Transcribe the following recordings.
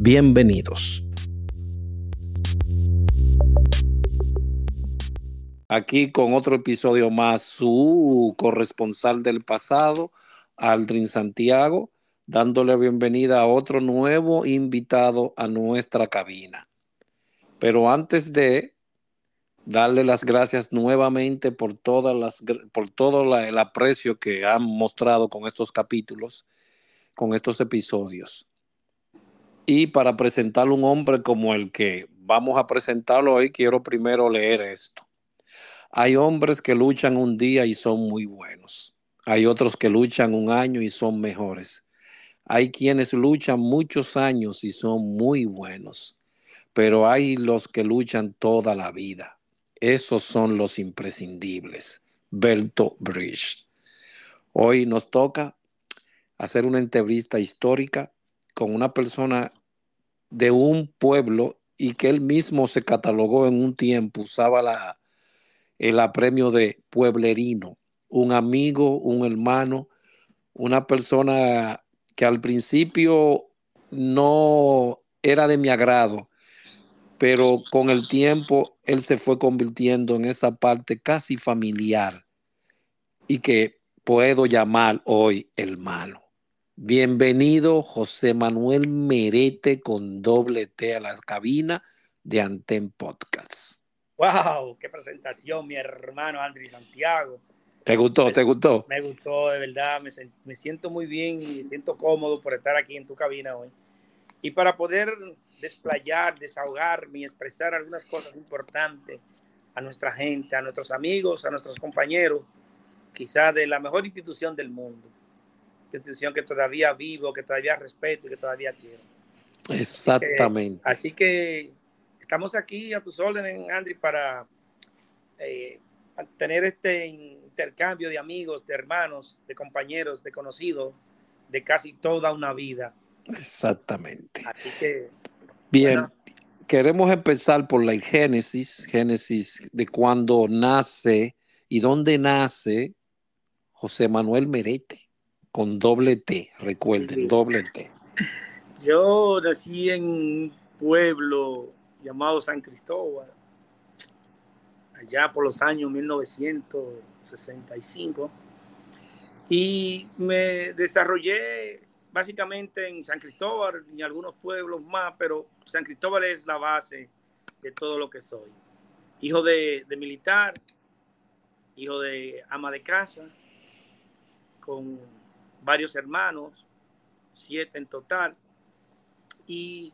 Bienvenidos. Aquí con otro episodio más, su corresponsal del pasado, Aldrin Santiago, dándole bienvenida a otro nuevo invitado a nuestra cabina. Pero antes de darle las gracias nuevamente por, todas las, por todo el aprecio que han mostrado con estos capítulos, con estos episodios. Y para presentar un hombre como el que vamos a presentarlo hoy, quiero primero leer esto. Hay hombres que luchan un día y son muy buenos. Hay otros que luchan un año y son mejores. Hay quienes luchan muchos años y son muy buenos. Pero hay los que luchan toda la vida. Esos son los imprescindibles. Berto Bridge. Hoy nos toca hacer una entrevista histórica con una persona de un pueblo y que él mismo se catalogó en un tiempo, usaba la, el apremio de pueblerino, un amigo, un hermano, una persona que al principio no era de mi agrado, pero con el tiempo él se fue convirtiendo en esa parte casi familiar y que puedo llamar hoy hermano. Bienvenido José Manuel Merete con doble T a la cabina de Anten Podcast. ¡Wow! ¡Qué presentación, mi hermano Andrés Santiago! ¿Te gustó? ¿Te gustó? Me gustó, de verdad. Me, me siento muy bien y me siento cómodo por estar aquí en tu cabina hoy. Y para poder desplayar, desahogarme y expresar algunas cosas importantes a nuestra gente, a nuestros amigos, a nuestros compañeros, quizá de la mejor institución del mundo institución que todavía vivo, que todavía respeto y que todavía quiero. Exactamente. Así que, estamos aquí a tus órdenes, Andri, para eh, tener este intercambio de amigos, de hermanos, de compañeros, de conocidos, de casi toda una vida. Exactamente. Así que. Bien. Queremos empezar por la génesis, génesis de cuando nace y dónde nace José Manuel Merete con doble T, recuerden, doble T. Yo nací en un pueblo llamado San Cristóbal, allá por los años 1965, y me desarrollé básicamente en San Cristóbal y algunos pueblos más, pero San Cristóbal es la base de todo lo que soy. Hijo de, de militar, hijo de ama de casa, con varios hermanos, siete en total. Y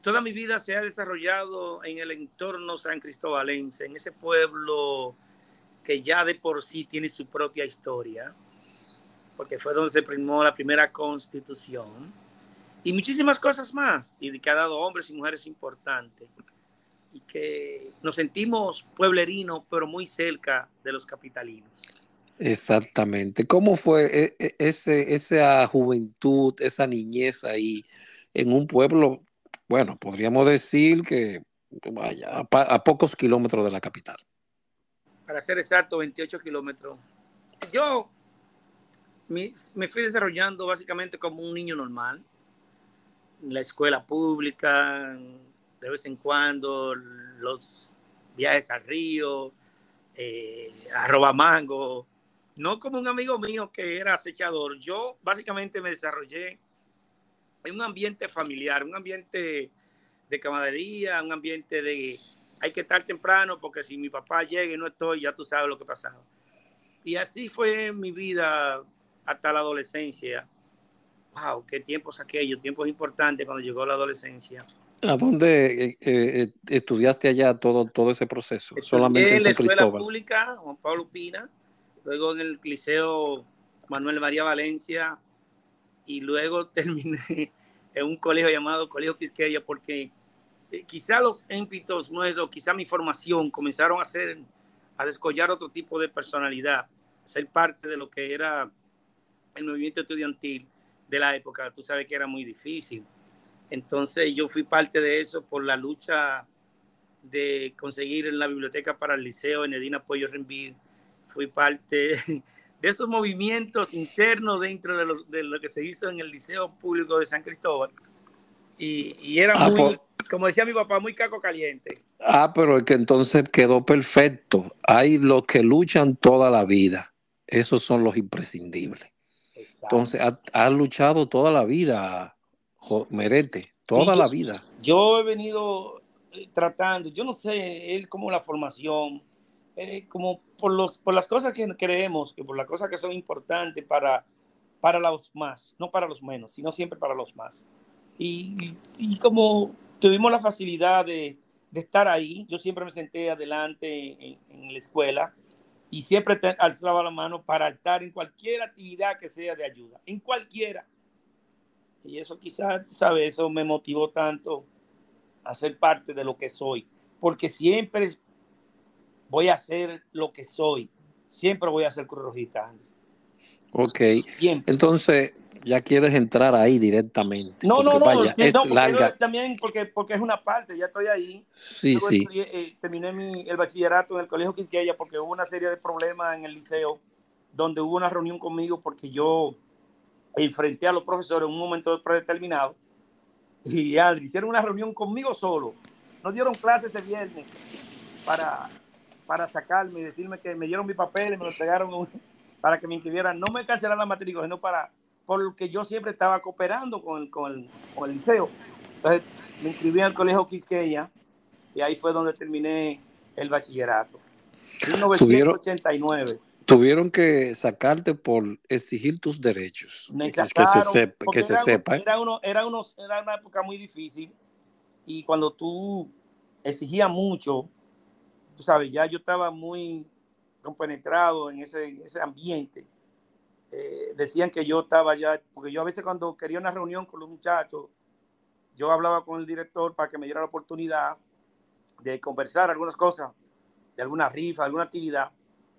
toda mi vida se ha desarrollado en el entorno san cristobalense, en ese pueblo que ya de por sí tiene su propia historia, porque fue donde se primó la primera constitución, y muchísimas cosas más, y que ha dado hombres y mujeres importantes, y que nos sentimos pueblerinos, pero muy cerca de los capitalinos. Exactamente. ¿Cómo fue e, e, ese, esa juventud, esa niñez ahí en un pueblo, bueno, podríamos decir que vaya, a, pocos kilómetros de la capital? Para ser exacto, 28 kilómetros. Yo me, me fui desarrollando básicamente como un niño normal, en la escuela pública, de vez en cuando los viajes al río, eh, a Robamango, no como un amigo mío que era acechador. Yo básicamente me desarrollé en un ambiente familiar, un ambiente de camaradería, un ambiente de hay que estar temprano porque si mi papá llega y no estoy, ya tú sabes lo que pasaba. Y así fue mi vida hasta la adolescencia. Wow, qué tiempos aquellos, tiempos importantes cuando llegó la adolescencia. ¿A dónde eh, eh, estudiaste allá todo, todo ese proceso? Solamente en, la escuela pública, Juan Pablo Pina, luego en el Liceo Manuel María Valencia y luego terminé en un colegio llamado Colegio Quisqueya porque eh, quizá los émpitos nuestros, quizá mi formación comenzaron a hacer, a descollar otro tipo de personalidad, ser parte de lo que era el movimiento estudiantil de la época. Tú sabes que era muy difícil. Entonces yo fui parte de eso por la lucha de conseguir en la biblioteca para el liceo en Edina Pollo. Fui parte de esos movimientos internos dentro de, los, de, lo que se hizo en el Liceo Público de San Cristóbal. Y, y era ah, muy, por... como decía mi papá, muy caco caliente. Ah, pero es que entonces quedó perfecto. Hay los que luchan toda la vida. Esos son los imprescindibles. Exacto. Entonces, ha, ha, luchado toda la vida, Merete, toda sí, la vida. Yo he venido tratando, yo no sé, él como la formación, eh, como por, los, por las cosas que creemos, que por las cosas que son importantes para, para los más, no para los menos, sino siempre para los más. Y, y, y como tuvimos la facilidad de, de, estar ahí, yo siempre me senté adelante en, en la escuela y siempre te alzaba la mano para estar en cualquier actividad que sea de ayuda, en cualquiera. Y eso quizás, ¿sabes? Eso me motivó tanto a ser parte de lo que soy, porque siempre voy a ser lo que soy, siempre voy a ser Cruz Rojita, André. Ok, siempre. entonces ya quieres entrar ahí directamente. No, no, no, vaya, no, es no larga. también porque, porque es una parte, ya estoy ahí. Sí, Luego sí. Estudié, eh, terminé mi, el bachillerato en el Colegio Quisqueya porque hubo una serie de problemas en el liceo donde hubo una reunión conmigo porque yo enfrenté a los profesores en un momento predeterminado y Andri hicieron una reunión conmigo solo. Nos dieron clases ese viernes para, para sacarme y decirme que me dieron mi papel y me lo entregaron para que me inscribieran. No me cancelaran la matrícula, sino para, porque yo siempre estaba cooperando con el, con el, con el liceo. Entonces me inscribí al colegio Quisqueya y ahí fue donde terminé el bachillerato. 1989 tuvieron que sacarte por exigir tus derechos. Me sacaron, que se sepa. Que se era, sepa. Era, uno, era, uno, era una época muy difícil y cuando tú exigías mucho, tú sabes, ya yo estaba muy compenetrado en ese, en ese ambiente. Eh, decían que yo estaba ya, porque yo a veces cuando quería una reunión con los muchachos, yo hablaba con el director para que me diera la oportunidad de conversar algunas cosas, de alguna rifa, alguna actividad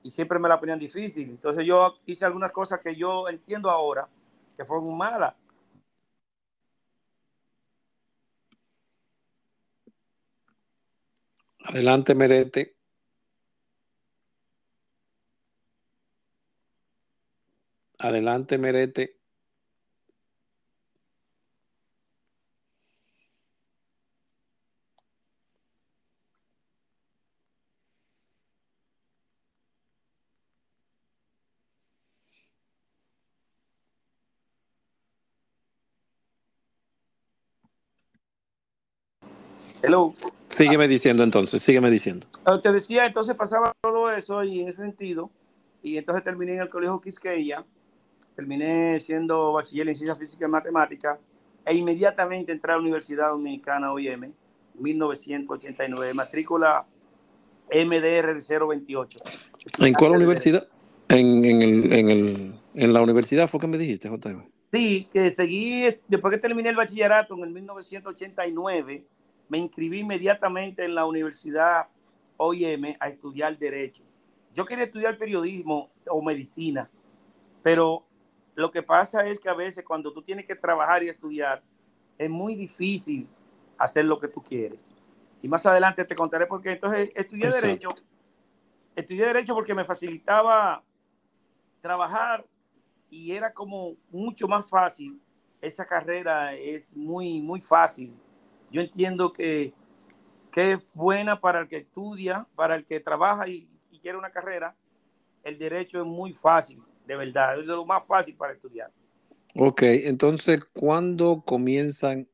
y siempre me la ponían difícil. Entonces yo hice algunas cosas que yo entiendo ahora que fueron malas. Adelante, Merete. Adelante, Merete. Hello. Sígueme diciendo entonces, sígueme diciendo. Ah, te decía, entonces pasaba todo eso y en ese sentido, y entonces terminé en el colegio Quisqueya, terminé siendo bachiller en ciencias físicas y matemáticas, e inmediatamente entré a la Universidad Dominicana OIM, 1989, matrícula MDR 028. ¿En cuál universidad? En, en, el, en, el, en, la universidad fue que me dijiste, JM. Sí, que seguí, después que terminé el bachillerato en el 1989, me inscribí inmediatamente en la Universidad OIM a estudiar Derecho. Yo quería estudiar periodismo o medicina, pero lo que pasa es que a veces cuando tú tienes que trabajar y estudiar, es muy difícil hacer lo que tú quieres. Y más adelante te contaré por qué. Entonces estudié Exacto. Derecho. Estudié Derecho porque me facilitaba trabajar y era como mucho más fácil. Esa carrera es muy, muy fácil yo entiendo que, que es buena para el que estudia, para el que trabaja y, y, quiere una carrera. El derecho es muy fácil, de verdad, es de lo más fácil para estudiar. Ok, entonces, ¿cuándo comienzan,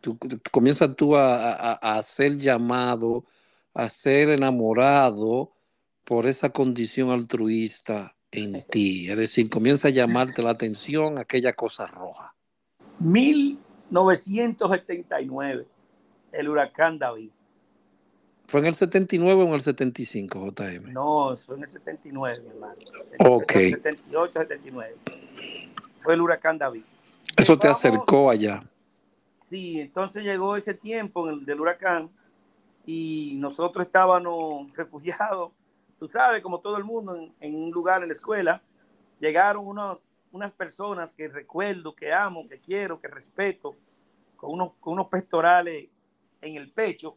tú, comienzas tú a, a, a ser llamado, a ser enamorado por esa condición altruista en ti? Es decir, comienza a llamarte la atención aquella cosa roja. Mil 1979, el huracán David. ¿Fue en el 79 o en el 75, JM? No, fue en el 79, mi hermano. Ok. En el 78, 79. Fue el huracán David. Eso te acercó allá. Sí, entonces llegó ese tiempo del huracán y nosotros estábamos refugiados, tú sabes, como todo el mundo, en, un lugar en la escuela. Llegaron unos, unas personas que recuerdo, que amo, que quiero, que respeto, con unos, con unos pectorales en el pecho,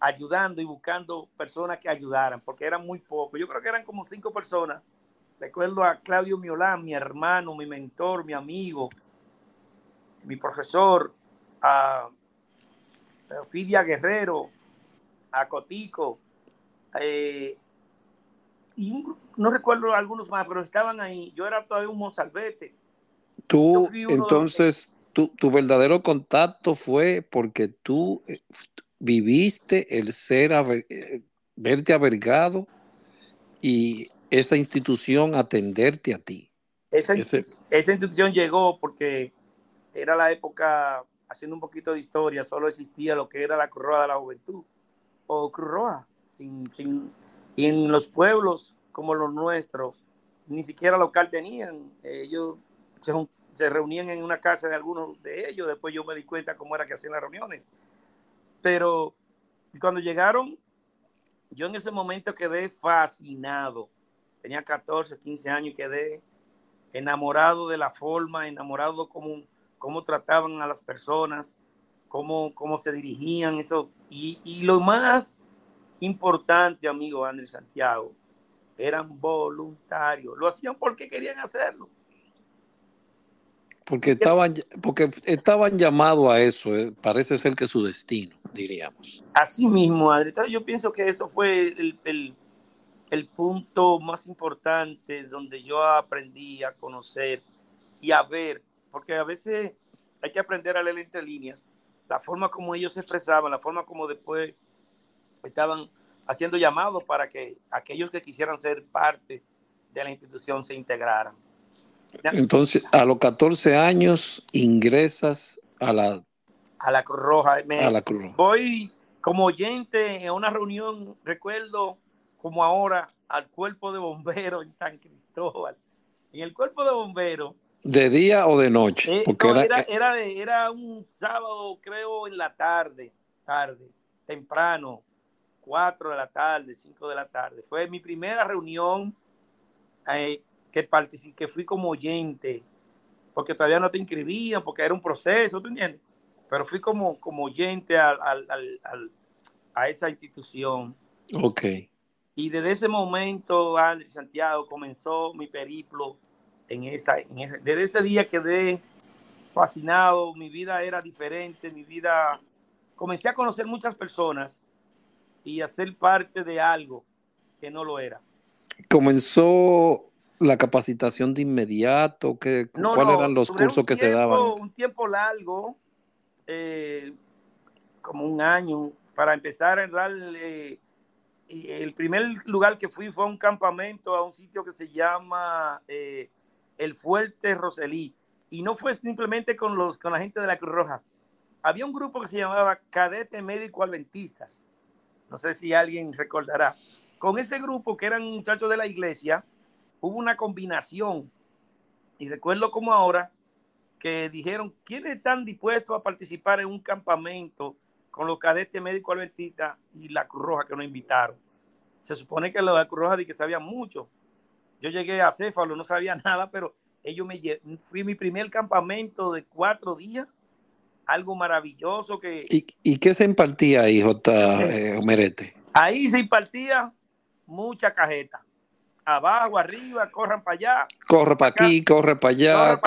ayudando y buscando personas que ayudaran, porque eran muy pocos. Yo creo que eran como cinco personas. Recuerdo a Claudio Miolán, mi hermano, mi mentor, mi amigo, mi profesor, a Fidia Guerrero, a Cotico, eh, y no recuerdo algunos más, pero estaban ahí. Yo era todavía un mozalbete. Tú, entonces, tu, tu, verdadero contacto fue porque tú eh, viviste el ser, eh, verte avergado y esa institución atenderte a ti. Esa, esa institución llegó porque era la época, haciendo un poquito de historia, solo existía lo que era la Cruz de la Juventud o Cruz Roja. Sin, sin, y en los pueblos como los nuestros, ni siquiera local tenían. Ellos se, se, reunían en una casa de algunos de ellos. Después yo me di cuenta cómo era que hacían las reuniones. Pero cuando llegaron, yo en ese momento quedé fascinado. Tenía 14, 15 años y quedé enamorado de la forma, enamorado cómo, cómo trataban a las personas, cómo, cómo se dirigían, eso. Y, y lo más importante, amigo Andrés Santiago, eran voluntarios. Lo hacían porque querían hacerlo. Porque estaban, porque estaban llamados a eso, eh. parece ser que su destino, diríamos. Así mismo, Andrés. Yo pienso que eso fue el, el, el punto más importante donde yo aprendí a conocer y a ver, porque a veces hay que aprender a leer entre líneas la forma como ellos se expresaban, la forma como después estaban haciendo llamados para que aquellos que quisieran ser parte de la institución se integraran. Entonces, a los 14 años ingresas a la, a la Cruz Roja. a la Cruz Roja. Voy como oyente en una reunión, recuerdo como ahora, al cuerpo de bomberos en San Cristóbal. En el cuerpo de bomberos ¿De día o de noche? Eh, Porque era, era, era, un sábado, creo, en la tarde, tarde, temprano, 4 de la tarde, 5 de la tarde. Fue mi primera reunión eh, que, participé, que fui como oyente, porque todavía no te inscribían, porque era un proceso, ¿tú entiendes? Pero fui como, como oyente a, a esa institución. Ok. Y desde ese momento, Andrés Santiago, comenzó mi periplo en esa, en desde ese día quedé fascinado, mi vida era diferente, mi vida, comencé a conocer muchas personas y a ser parte de algo que no lo era. ¿Comenzó la capacitación de inmediato? ¿Qué, ¿Cuáles eran los cursos que se daban? Un tiempo largo, eh, como un año, para empezar a darle... el primer lugar que fui fue a un campamento, a un sitio que se llama eh, el Fuerte Roselí. Y no fue simplemente con, los, con la gente de la Cruz Roja. Había un grupo que se llamaba Cadete Médico Adventistas. No sé si alguien recordará. Con ese grupo, que eran muchachos de la iglesia, hubo una combinación. Y recuerdo como ahora que dijeron, ¿quiénes están dispuestos a participar en un campamento con los cadetes médicos adventistas y la Cruz Roja que nos invitaron? Se supone que la Cruz Roja que sabían mucho, yo llegué a Céfalo, no sabía nada, pero ellos me fui mi primer campamento de cuatro días, algo maravilloso que... ¿Y, qué se impartía ahí, J. Eh, Merete? Ahí se impartía mucha cajeta. Abajo, arriba, corran para allá. Corre para aquí, corre para allá.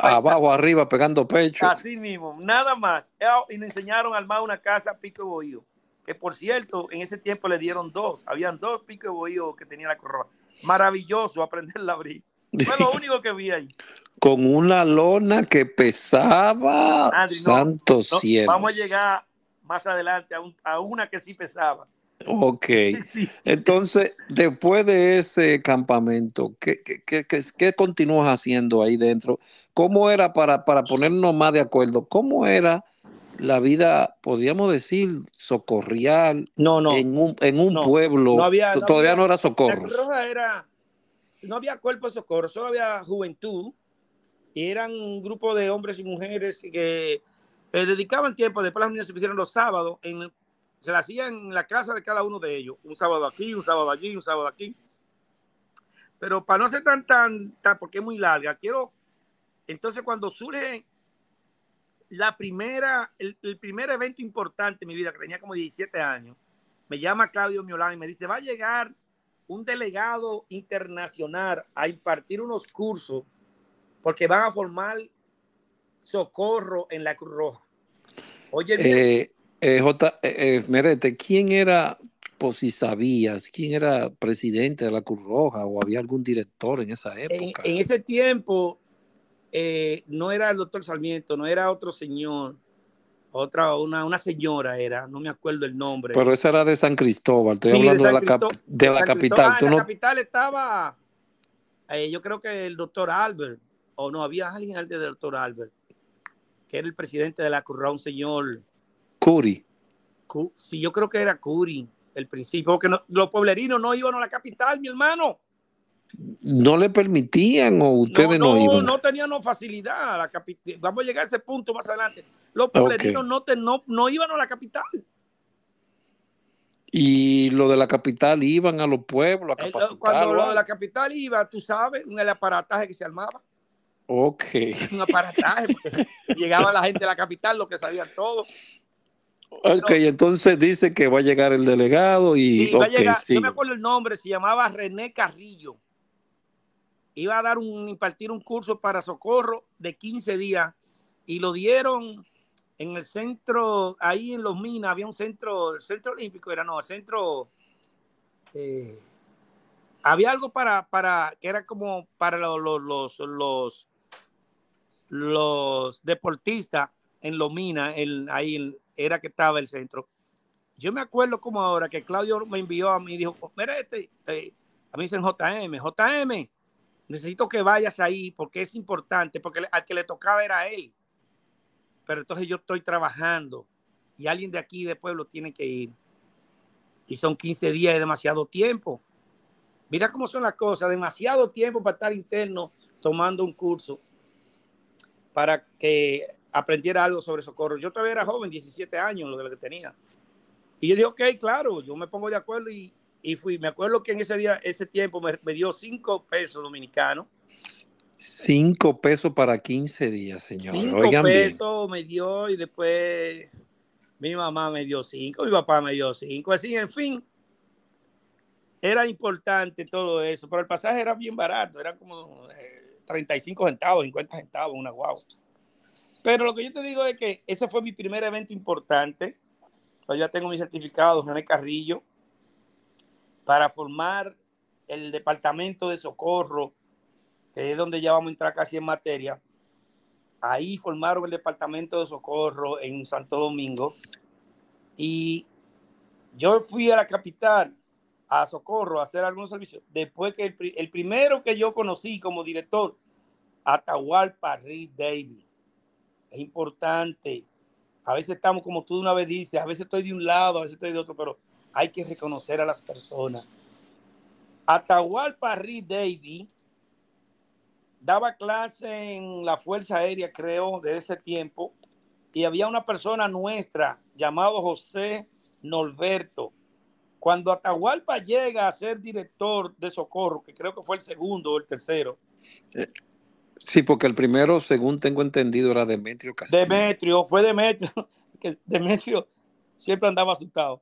abajo, arriba, pegando pecho. Así mismo, nada más. Y me enseñaron a armar una casa pico de bohío. Que por cierto, en ese tiempo le dieron dos. Habían dos picos de bohío que tenía la corroba maravilloso aprender a abrir. Fue lo único que vi ahí. Con una lona que pesaba, santos cielos. Vamos a llegar más adelante a, una que sí pesaba. Ok. Entonces, después de ese campamento, ¿qué, qué, qué, continúas haciendo ahí dentro? ¿Cómo era, para, para ponernos más de acuerdo, cómo era la vida, podríamos decir, socorrial no, no, en un, en un pueblo. todavía no era socorro. era, no había cuerpo de socorro, solo había juventud. Y eran un grupo de hombres y mujeres que eh, dedicaban tiempo, después las niñas se pusieron los sábados, en, se la hacían en la casa de cada uno de ellos, un sábado aquí, un sábado allí, un sábado aquí. Pero para no ser tan, tan, tan, porque es muy larga, quiero, entonces cuando surge la primera, el, el, primer evento importante en mi vida, que tenía como 17 años, me llama Claudio Miolán y me dice, va a llegar un delegado internacional a impartir unos cursos porque van a formar socorro en la Cruz Roja. Oye, eh, eh, J. Eh, eh, Merete, ¿quién era, por si sabías, quién era presidente de la Cruz Roja o había algún director en esa época? En, en ese tiempo eh, no era el doctor Sarmiento, no era otro señor, otra, una, una señora era, no me acuerdo el nombre. Pero esa era de San Cristóbal, estoy sí, hablando de, de la, cap de la capital. Ah, en no... la capital estaba, eh, yo creo que el doctor Albert, o no, había alguien antes del doctor Albert, que era el presidente de la Cruz un señor. Curi. Sí, yo creo que era Curi, el principio, porque no, los pueblerinos no iban a la capital, mi hermano. ¿No le permitían o ustedes no, no, no iban? No tenían facilidad. La Vamos a llegar a ese punto más adelante. Los pueblerinos okay. no, te, no, no iban a la capital. Y lo de la capital iban a los pueblos a capacitar. Cuando lo de la capital iba, tú sabes, el aparataje que se armaba. Ok. Un aparataje, porque llegaba la gente de la capital, lo que sabían todos. Ok, Pero, entonces dice que va a llegar el delegado y. Okay, va a llegar, sí. No me acuerdo el nombre, se llamaba René Carrillo. Iba a dar un, impartir un curso para socorro de 15 días y lo dieron en el centro, ahí en Los Minas, había un centro, el centro olímpico era, no, el centro. Eh, había algo para, para, que era como para los, los, los, deportistas en Los Minas, el, ahí era que estaba el centro. Yo me acuerdo como ahora que Claudio me envió a mí y dijo, mira este, eh, a mí dicen JM, JM, necesito que vayas ahí porque es importante, porque al que le tocaba era él. Pero entonces yo estoy trabajando y alguien de aquí de pueblo tiene que ir. Y son 15 días y demasiado tiempo. Mira cómo son las cosas, demasiado tiempo para estar interno tomando un curso para que aprendiera algo sobre socorro. Yo todavía era joven, 17 años, lo que tenía. Y yo dije, ok, claro, yo me pongo de acuerdo y, y fui. Me acuerdo que en ese día, ese tiempo me, me dio 5 pesos dominicanos. 5 pesos para 15 días, señor. 5 pesos bien. me dio y después mi mamá me dio 5, mi papá me dio 5. Así, en fin, era importante todo eso, pero el pasaje era bien barato, era como eh, 35 centavos, 50 centavos, una guagua. Pero lo que yo te digo es que ese fue mi primer evento importante. Pues ya tengo mi certificado, René Carrillo, para formar el departamento de socorro, que es donde ya vamos a entrar casi en materia. Ahí formaron el departamento de socorro en Santo Domingo. Y yo fui a la capital a socorro a hacer algunos servicios. Después que el, el primero que yo conocí como director, Atahualpa Reed Davis es importante. A veces estamos como tú una vez dices, a veces estoy de un lado, a veces estoy de otro, pero hay que reconocer a las personas. Atahualpa Reed Davy daba clase en la Fuerza Aérea, creo, de ese tiempo, y había una persona nuestra llamado José Norberto. Cuando Atahualpa llega a ser director de socorro, que creo que fue el segundo o el tercero, eh, Sí, porque el primero, según tengo entendido, era Demetrio Castillo. Demetrio, fue Demetrio, que Demetrio siempre andaba asustado.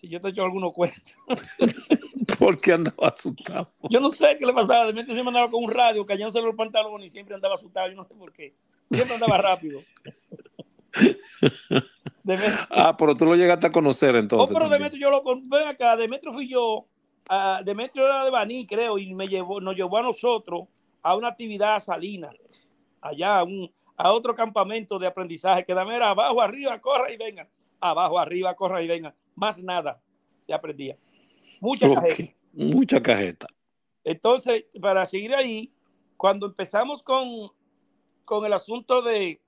Si yo te he hecho algunos cuentos. ¿Por qué andaba asustado? Yo no sé qué le pasaba. Demetrio siempre andaba con un radio, cayéndose los pantalones y siempre andaba asustado. Yo no sé por qué. Siempre andaba rápido. Demetrio. Ah, pero tú lo llegaste a conocer entonces. Oh, pero Demetrio, yo lo ven acá. Demetrio fui yo. Uh, Demetrio era de Baní, creo, y me llevó, nos llevó a nosotros a una actividad salina, allá a, un, a otro campamento de aprendizaje, que dame era abajo, arriba, corra y venga, abajo, arriba, corra y venga, más nada se aprendía. Mucha okay. cajeta. Mucha cajeta. Entonces, para seguir ahí, cuando empezamos con, con el asunto de,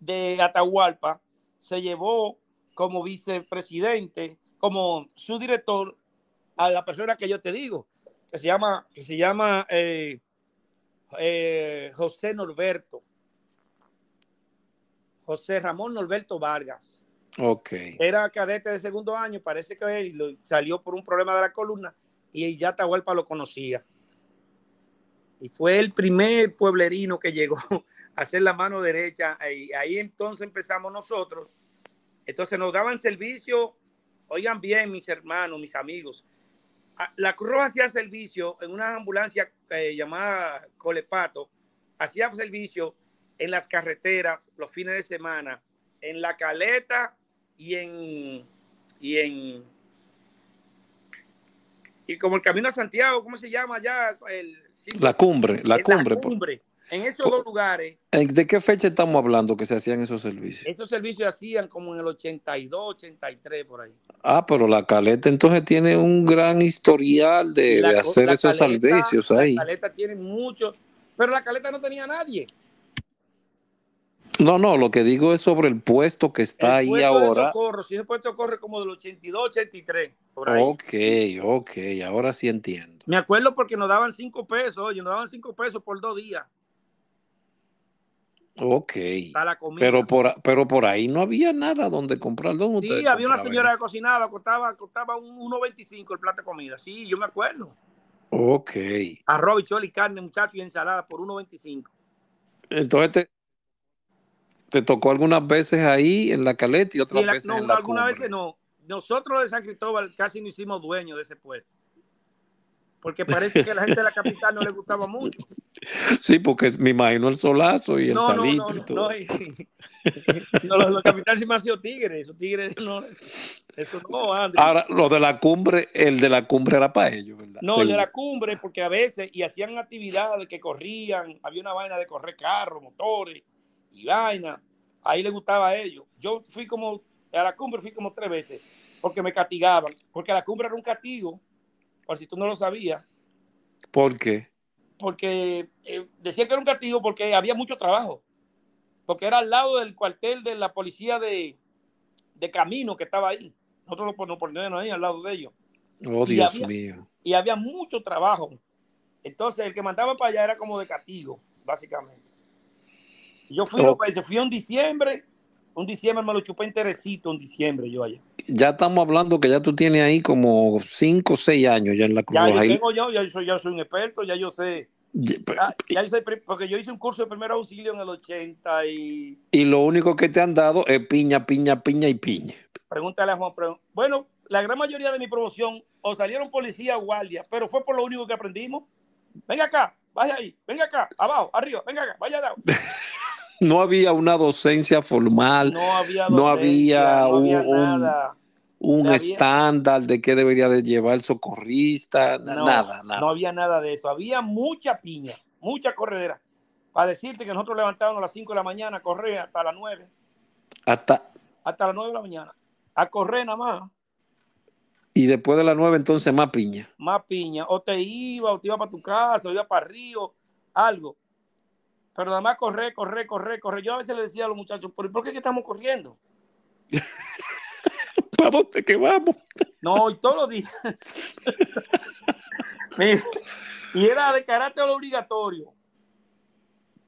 de Atahualpa, se llevó como vicepresidente, como su director, a la persona que yo te digo, que se llama, que se llama eh, eh, José Norberto. José Ramón Norberto Vargas. Ok. Era cadete de segundo año, parece que él salió por un problema de la columna y ya Tahualpa lo conocía. Y fue el primer pueblerino que llegó a hacer la mano derecha. Y ahí entonces empezamos nosotros. Entonces nos daban servicio, oigan bien mis hermanos, mis amigos. La Cruz Roja hacía servicio en una ambulancia eh, llamada Colepato, hacía servicio en las carreteras los fines de semana, en La Caleta y en, y en y como el camino a Santiago, ¿cómo se llama ya? la cumbre, la cumbre. La cumbre. En esos dos lugares. ¿De qué fecha estamos hablando que se hacían esos servicios? Esos servicios se hacían como en el 82, 83, por ahí. Ah, pero la caleta entonces tiene un gran historial de, hacer esos servicios ahí. La caleta tiene mucho, pero la caleta no tenía nadie. No, no, lo que digo es sobre el puesto que está ahí ahora. De socorro, si ese puesto corre como del 82, 83. Por ahí. Ok, ok, ahora sí entiendo. Me acuerdo porque nos daban cinco pesos, oye, nos daban cinco pesos por dos días. Ok. Pero por, pero por ahí no había nada donde comprar. ¿Dónde sí, había una señora que cocinaba, costaba, costaba un 1.25 el plato de comida. Sí, yo me acuerdo. Ok. Arroz, chole y carne, muchachos, y ensalada por 1.25. Entonces te, te tocó algunas veces ahí en la caleta y otras veces en la algunas veces no. Nosotros de San Cristóbal casi no hicimos dueños de ese puesto. Porque parece que a la gente de la capital no le gustaba mucho. Sí, porque me imagino el solazo y el salitre y todo. No, los, los capitales siempre han sido tigres. Esos tigres no. Eso no, Ahora, lo de la cumbre, el de la cumbre era para ellos, ¿verdad? No, el de la cumbre, porque a veces, y hacían actividades que corrían, había una vaina de correr carros, motores y vaina. Ahí le gustaba a ellos. Yo fui como, a la cumbre fui como tres veces, porque me castigaban, porque la cumbre era un castigo, por si tú no lo sabías. ¿Por qué? Porque eh, decía que era un castigo porque había mucho trabajo, porque era al lado del cuartel de la policía de, de camino que estaba ahí. Nosotros nos poníamos ahí al lado de ellos. Oh, Dios mío. Y había mucho trabajo. Entonces, el que mandaba para allá era como de castigo, básicamente. Yo fui, oh. fui en diciembre, un diciembre me lo chupé enterecito, en diciembre yo allá. Ya estamos hablando que ya tú tienes ahí como 5 o 6 años ya en la Cruz Ya yo tengo yo, ya soy, ya soy un experto, ya yo sé. Ya, yo sé, porque yo hice un curso de primer auxilio en el 80 y... Y lo único que te han dado es piña, piña, piña y piña. Pregúntale a Juan. Bueno, la gran mayoría de mi promoción o salieron policía o guardia, pero fue por lo único que aprendimos. Venga acá, vaya ahí, venga acá, abajo, arriba, venga acá, vaya abajo. no había una docencia formal, no había, no había, un, estándar de qué debería de llevar el socorrista, nada, nada. No había nada de eso, había mucha piña, mucha corredera. Para decirte que nosotros levantábamos a las 5 de la mañana a correr hasta las 9. Hasta, hasta las 9 de la mañana. A correr nada más. Y después de las 9 entonces más piña. Más piña. O te iba, o te iba para tu casa, o iba para Río, algo pero nada más correr, correr, correr, correr. Yo a veces le decía a los muchachos, ¿por, qué estamos corriendo? ¿Para dónde que vamos? No, y todos los días. y era de carácter obligatorio.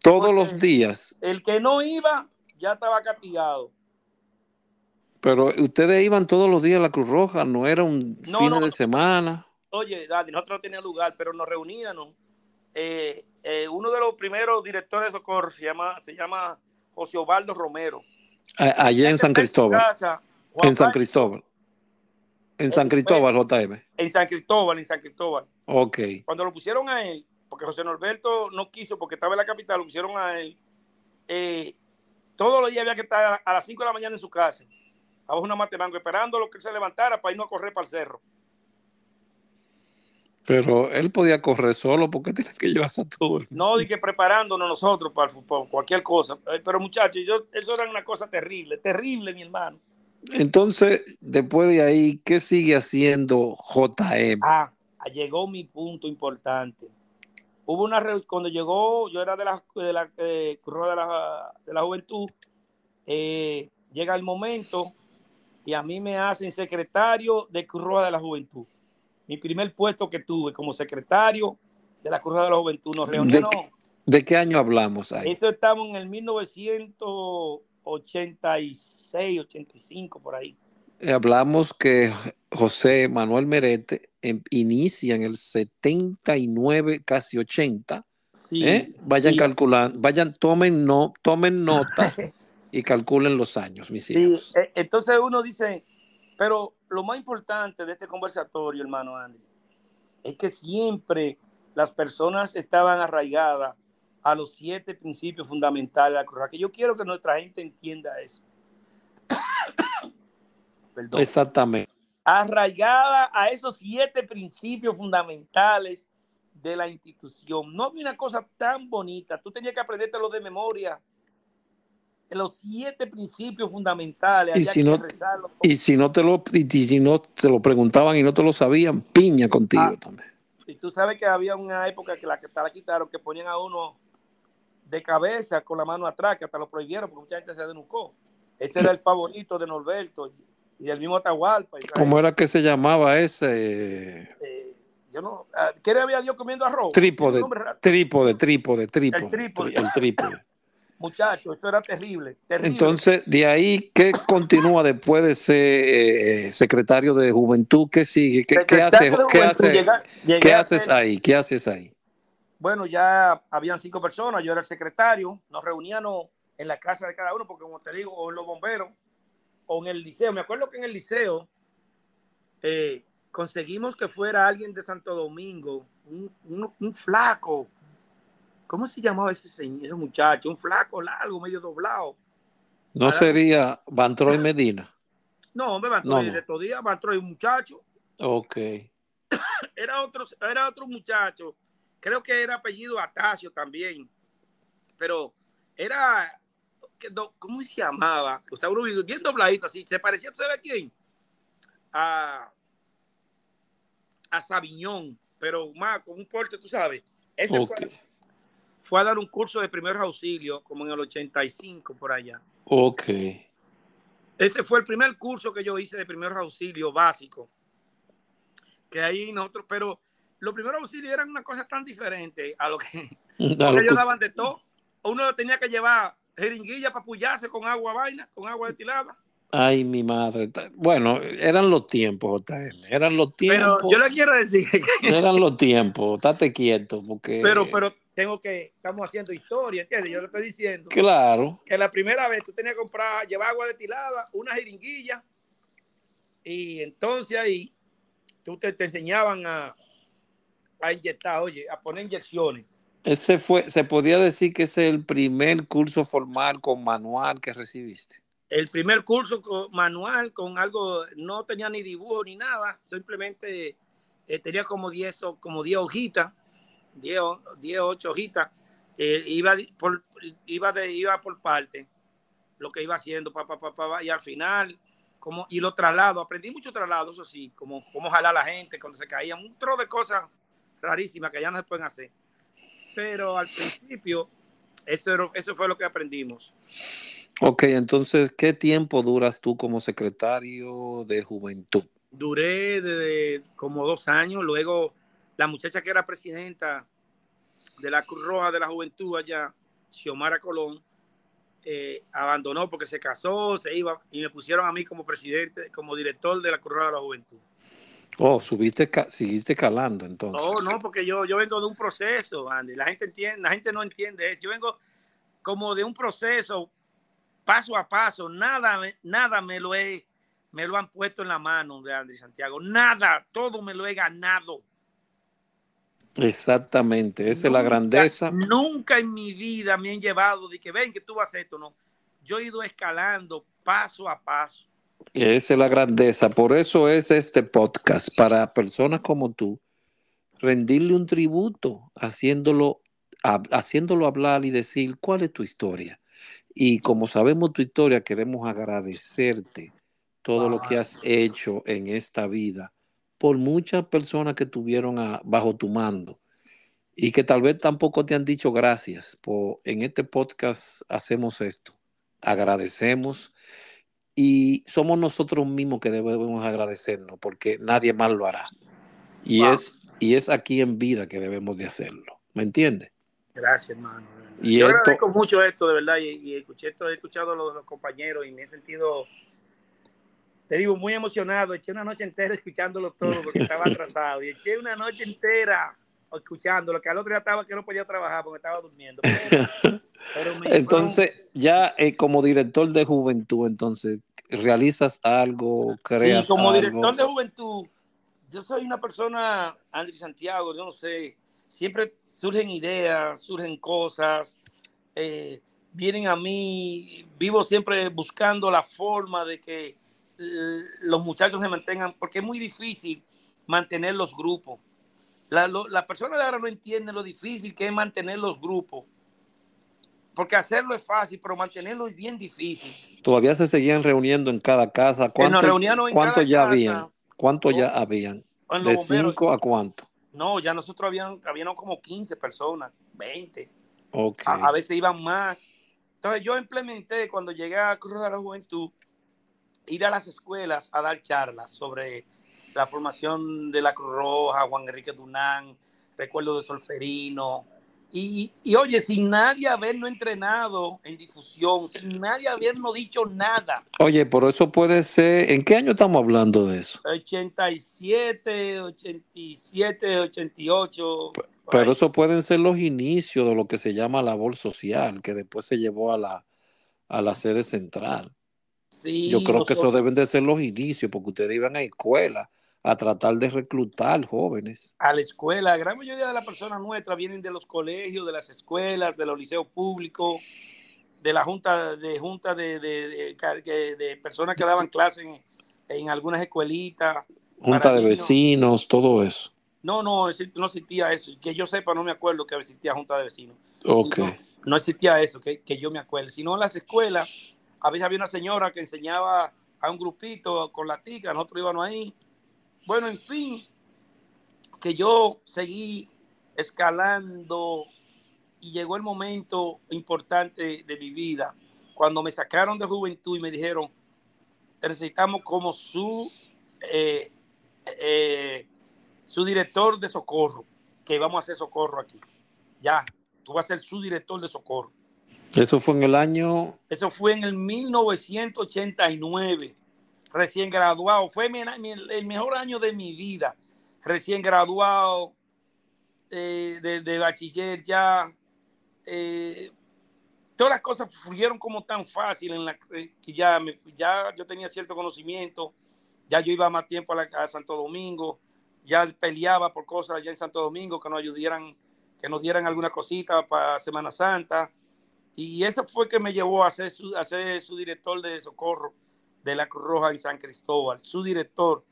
Todos los días. El que no iba ya estaba castigado. Pero ustedes iban todos los días a la Cruz Roja, no era un fin de semana. Oye, Dani, nosotros no teníamos lugar, pero nos reuníamos. Eh, eh, uno de los primeros directores de socorro se llama, se llama José Ovaldo Romero. Allí en San Cristóbal. en San Cristóbal. En San Cristóbal, JM. En San Cristóbal, en San Cristóbal. Ok. Cuando lo pusieron a él, porque José Norberto no quiso porque estaba en la capital, lo pusieron a él. Eh, todos los días había que estar a las 5 de la mañana en su casa, abajo una matemango, esperando lo que se levantara para irnos a correr para el cerro. Pero él podía correr solo porque tiene que llevarse a todo. No, di que preparándonos nosotros para, cualquier cosa. Eh, pero muchachos, yo, eso era una cosa terrible, terrible, mi hermano. Entonces, después de ahí, ¿qué sigue haciendo JM? Ah, llegó mi punto importante. Hubo una cuando llegó, yo era de la, de la, eh, de la, de la juventud, eh, llega el momento y a mí me hacen secretario de Cruz de la Juventud mi primer puesto que tuve como secretario de la Cruz de la Juventud. Nos reunimos. ¿De, qué año hablamos ahí? Eso estamos en el 1980 86, 85 por ahí. Eh, hablamos que José Manuel Merete em, inicia en el 79, casi 80. Sí, ¿eh? Vayan sí. calculando, vayan, tomen, no, tomen nota y calculen los años, mis hijos. eh, entonces uno dice, pero lo más importante de este conversatorio, hermano Andy, es que siempre las personas estaban arraigadas a los siete principios fundamentales de la Cruz que yo quiero que nuestra gente entienda eso. Perdón. Exactamente. Arraigada a esos siete principios fundamentales de la institución. No había una cosa tan bonita. Tú tenías que aprendértelo de memoria. Los siete principios fundamentales. Y si no- rezarlo. Y si no te lo, y, y si no te lo preguntaban y no te lo sabían, piña contigo Ah. también. Y tú sabes que había una época que la que la quitaron, que ponían a uno de cabeza con la mano atrás, que hasta lo prohibieron porque mucha gente se denucó. Ese era el favorito de Norberto y, del mismo Atahualpa. y- ¿Cómo era que se llamaba ese? eh, yo no, ah, ¿Qué le había Dios comiendo arroz? Trípode, trípode, trípode, trípode. El trípode. El trípode. Muchacho, eso era terrible. terrible. Entonces, de ahí, ¿qué continúa después de ser eh, secretario de Juventud? ¿Qué sigue? ¿Qué, qué hace, qué hace- llega- qué haces ser- ahí? ¿Qué haces ahí? Bueno, ya habían cinco personas, yo era el secretario, nos reuníamos en la casa de cada uno, porque como te digo, o en los bomberos, o en el liceo. Me acuerdo que en el liceo eh, conseguimos que fuera alguien de Santo Domingo, un, un- un flaco. ¿Cómo se llamaba ese, señor, ese muchacho? Un flaco largo, medio doblado. ¿No Ahora- sería Bantroy Medina? No, hombre, Van No, Troy, no. de estos días, Van Troy, un muchacho. Ok. era otro, era otro muchacho, creo que era apellido Atacio también, pero era, ¿cómo se llamaba? O sea, uno bien dobladito así, se parecía, ¿sabes a quién? A, a Sabiñón, pero más con un porte, tú sabes. Ese Ok. fue, fue a dar un curso de primeros auxilios, como en el 85 por allá. Ok. Ese fue el primer curso que yo hice de primeros auxilios básicos. Que ahí nosotros, pero los primeros auxilios eran una cosa tan diferente a lo que A lo porque ellos daban de todo. Uno tenía que llevar jeringuilla para pullarse con agua vaina, con agua destilada. Ay, mi madre. Bueno, eran los tiempos, JL. Eran los tiempos. Pero yo le quiero decir que, Eran los tiempos. Estate quieto, porque. pero, pero tengo que, estamos haciendo historia, ¿entiendes? Yo le estoy diciendo Claro. que la primera vez tú tenías que comprar, llevar agua destilada, una jeringuilla, y entonces ahí tú te, te enseñaban a, a inyectar, oye, a poner inyecciones. Ese fue, se podía decir que ese es el primer curso formal con manual que recibiste. El primer curso con- manual con algo, no tenía ni dibujo ni nada, simplemente eh, tenía como 10 o- como 10 hojitas, 10 o 10 o 8 hojitas, eh, iba, por, iba, de, iba por parte, lo que iba haciendo, pa, pa, pa, pa, y al final, como, y los traslados, aprendí mucho traslado, eso sí, como, como jalar a la gente cuando se caían, un tro de cosas rarísimas que ya no se pueden hacer. Pero al principio, eso, era- eso fue lo que aprendimos. Ok, entonces, ¿qué tiempo duras tú como secretario de juventud? duré de como dos años. Luego, la muchacha que era presidenta de la Cruz Roja de la Juventud allá, Xiomara Colón, eh, abandonó porque se casó, se iba y me pusieron a mí como presidente, como director de la Cruz Roja de la Juventud. Oh, subiste, seguiste calando entonces. Oh, no, porque yo, yo vengo de un proceso, Andy. La gente entiende, la gente no entiende eso. Yo vengo como de un proceso paso a paso. Nada, me- nada me lo he, me lo han puesto en la mano de Andy Santiago. Nada, todo me lo he ganado. Exactamente, esa es la grandeza. Nunca en mi vida me han llevado de que ven que tú vas a hacer esto, no. Yo he ido escalando paso a paso. Esa es la grandeza. Por eso es este podcast, para personas como tú, rendirle un tributo, haciéndolo, haciéndolo hablar y decir cuál es tu historia. Y como sabemos tu historia, queremos agradecerte todo lo que has hecho en esta vida por muchas personas que tuvieron a- bajo tu mando y que tal vez tampoco te han dicho gracias. Por, en este podcast hacemos esto. Agradecemos y somos nosotros mismos que debemos agradecernos porque nadie más lo hará. Y, Wow. es, y es aquí en vida que debemos de hacerlo. ¿Me entiendes? Gracias, hermano. Y Yo agradezco mucho esto, de verdad, y, escuché esto, he escuchado a los, compañeros y me he sentido, te digo, muy emocionado. Eché una noche entera escuchándolo todo porque estaba atrasado y eché una noche entera escuchándolo, que al otro día estaba que no podía trabajar porque estaba durmiendo. entonces, ya eh, como director de juventud, entonces, ¿realizas algo? Creas sí, como director de juventud, yo soy una persona, Andrés Santiago, yo no sé, siempre surgen ideas, surgen cosas, eh, vienen a mí, vivo siempre buscando la forma de que los muchachos se mantengan, porque es muy difícil mantener los grupos. La, la persona de ahora no entiende lo difícil que es mantener los grupos. Porque hacerlo es fácil, pero mantenerlo es bien difícil. Todavía se seguían reuniendo en cada casa. ¿Cuánto, ¿cuánto ya habían? ¿Cuánto ya habían? ¿De cinco a cuánto? No, ya nosotros habían, habían como 15 personas, 20. A, veces iban más. Entonces yo implementé cuando llegué a Cruz de la Juventud, ir a las escuelas a dar charlas sobre la formación de la Cruz Roja, Juan Enrique Dunán, recuerdo de Solferino, y, oye, sin nadie habernos entrenado en difusión, sin nadie habernos dicho nada. Oye, por eso puede ser, ¿en qué año estamos hablando de eso? 87, 87, 88. Pero eso pueden ser los inicios de lo que se llama labor social, que después se llevó a la, a la sede central. Sí, Yo creo que eso deben de ser los inicios, porque ustedes iban a escuela a tratar de reclutar jóvenes. A la escuela, la gran mayoría de las personas nuestras vienen de los colegios, de las escuelas, de los liceos públicos, de la junta de junta de, de, personas que daban clases en, algunas escuelitas. Junta de vecinos, todo eso. No, no, no existía eso. Que yo sepa, no me acuerdo que existía junta de vecinos. Ok. No, existía eso, que, que yo me acuerdo. Sino las escuelas, a veces había una señora que enseñaba a un grupito con la tica, nosotros íbamos ahí bueno, en fin, que yo seguí escalando y llegó el momento importante de mi vida, cuando me sacaron de juventud y me dijeron, necesitamos como su, eh, eh, su director de socorro, que vamos a hacer socorro aquí. Ya, tú vas a ser su director de socorro. Eso fue en el año... Eso fue en el 1989 recién graduado. Fue el mejor año de mi vida. Recién graduado eh, de, bachiller ya. Eh, todas las cosas fluyeron como tan fácil en la que ya, ya yo tenía cierto conocimiento. Ya yo iba más tiempo a, la, a Santo Domingo. Ya peleaba por cosas allá en Santo Domingo que nos ayudaran, que nos dieran alguna cosita para Semana Santa. Y eso fue que me llevó a ser a ser su director de socorro de la Cruz Roja en San Cristóbal, su director,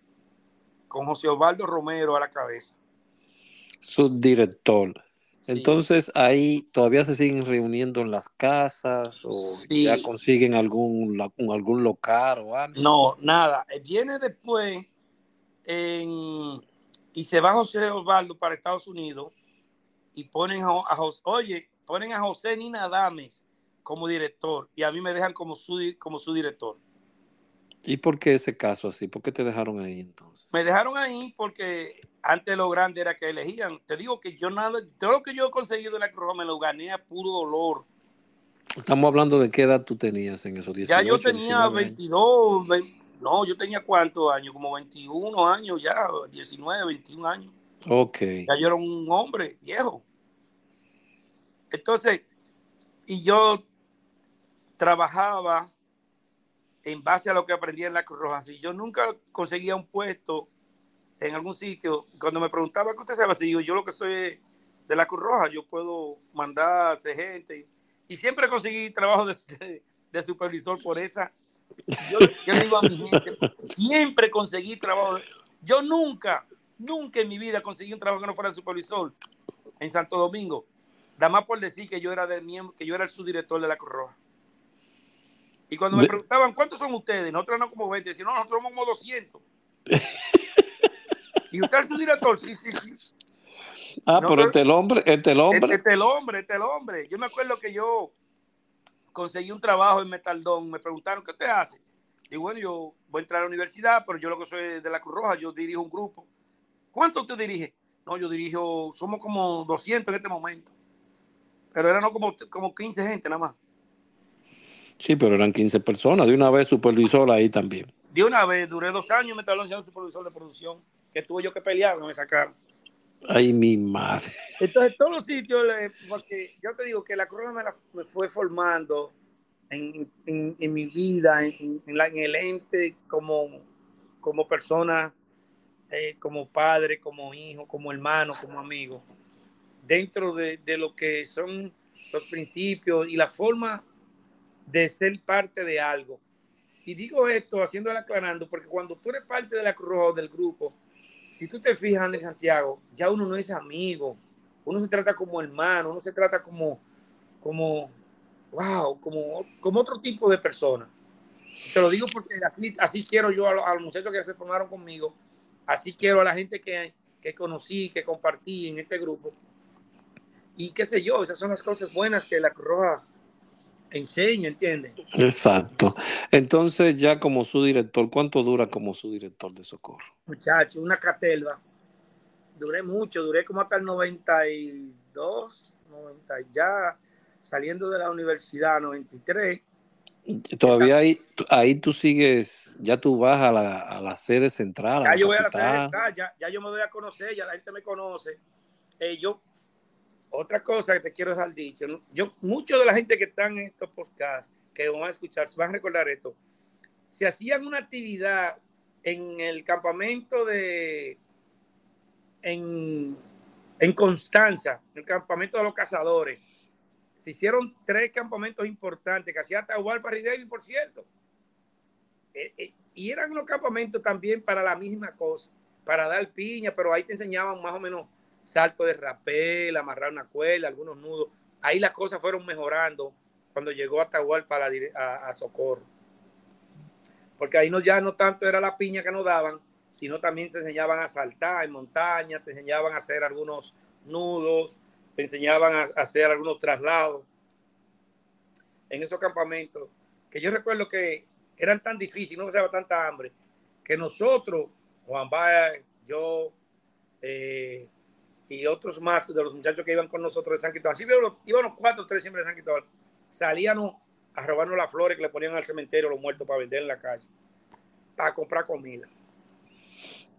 con José Osvaldo Romero a la cabeza. Subdirector. Entonces ahí todavía se siguen reuniendo en las casas o ya consiguen algún, algún local o algo. No, nada. Eh, viene después y se va José Osvaldo para Estados Unidos y ponen a, José, oye, ponen a José Nina Dames como director y a mí me dejan como su, como su director. ¿Y por qué ese caso así? ¿Por qué te dejaron ahí entonces? Me dejaron ahí porque antes lo grande era que elegían. Te digo que yo nada, todo lo que yo he conseguido en la Cruz me lo gané a puro dolor. Estamos hablando de qué edad tú tenías en esos 18, Ya yo tenía 22, no, yo tenía cuántos años, como 21 años ya, 19, 21 años. Ok. Ya yo era un hombre viejo. Entonces, y yo trabajaba en base a lo que aprendí en la Cruz Roja. Si yo nunca conseguía un puesto en algún sitio, cuando me preguntaba qué usted sabe, si digo, yo lo que soy de la Cruz Roja, yo puedo mandar gente. Y siempre conseguí trabajo de, supervisor por esa. Yo, digo a mi gente, siempre conseguí trabajo. Yo nunca, nunca en mi vida conseguí un trabajo que no fuera supervisor en Santo Domingo. Nada más por decir que yo era del miembro, que yo era el subdirector de la Cruz Roja. Y cuando me preguntaban, ¿cuántos son ustedes? Nosotros no como 20, sino nosotros somos como 200. ¿Y usted es su director? Sí, sí, sí. Ah, pero este el hombre, este el hombre. Este, el hombre, este el hombre. Yo me acuerdo que yo conseguí un trabajo en Metaldón. Me preguntaron, ¿qué usted hace? Y bueno, yo voy a entrar a la universidad, pero yo lo que soy de la Cruz Roja, yo dirijo un grupo. ¿Cuánto usted dirige? No, yo dirijo, somos como 200 en este momento. Pero eran como, como 15 gente nada más. Sí, pero eran 15 personas. De una vez supervisor ahí también. De una vez, duré dos años me estaba siendo supervisor de producción, que tuve yo que pelear, me sacaron. Ay, mi madre. Entonces, todos los sitios, porque yo te digo que la Cruz me, fue formando en, en, mi vida, en, la, en, el ente como, como persona, eh, como padre, como hijo, como hermano, como amigo, dentro de, de lo que son los principios y la forma de ser parte de algo. Y digo esto haciéndolo aclarando, porque cuando tú eres parte de la Cruz del grupo, si tú te fijas, Andrés Santiago, ya uno no es amigo, uno se trata como hermano, uno se trata como, como, wow, como, como otro tipo de persona. Te lo digo porque así, así quiero yo a los, muchachos que se formaron conmigo, así quiero a la gente que, que conocí, que compartí en este grupo. Y qué sé yo, esas son las cosas buenas que la Cruz Roja enseña, ¿entiendes? Exacto. Entonces, ya como su director, ¿cuánto dura como su director de socorro? Muchacho, una catelva. Duré mucho, duré como hasta el 92, 90, ya saliendo de la universidad, 93. Todavía ahí, ahí tú sigues, ya tú vas a la, a la sede central. Ya yo voy a la sede central, ya, ya, yo me doy a conocer, ya la gente me conoce. Eh, yo otra cosa que te quiero dejar dicho, yo, muchos de la gente que están en estos podcasts, que van a escuchar, van a recordar esto, se hacían una actividad en el campamento de, en, en Constanza, el campamento de los cazadores. Se hicieron tres campamentos importantes que hacía Atahualpa David, por cierto. Eh, eh, y eran unos campamentos también para la misma cosa, para dar piña, pero ahí te enseñaban más o menos salto de rapel, amarrar una cuerda, algunos nudos. Ahí las cosas fueron mejorando cuando llegó Atahualpa a, a, Socorro. Porque ahí no, ya no tanto era la piña que nos daban, sino también te enseñaban a saltar en montaña, te enseñaban a hacer algunos nudos, te enseñaban a, hacer algunos traslados en esos campamentos, que yo recuerdo que eran tan difíciles, no pasaba tanta hambre, que nosotros, Juan Baez, yo, eh, y otros más de los muchachos que iban con nosotros de San Cristóbal. Sí, íbamos cuatro o tres siempre de San Cristóbal. Salíamos a robarnos las flores que le ponían al cementerio los muertos para vender en la calle, para comprar comida.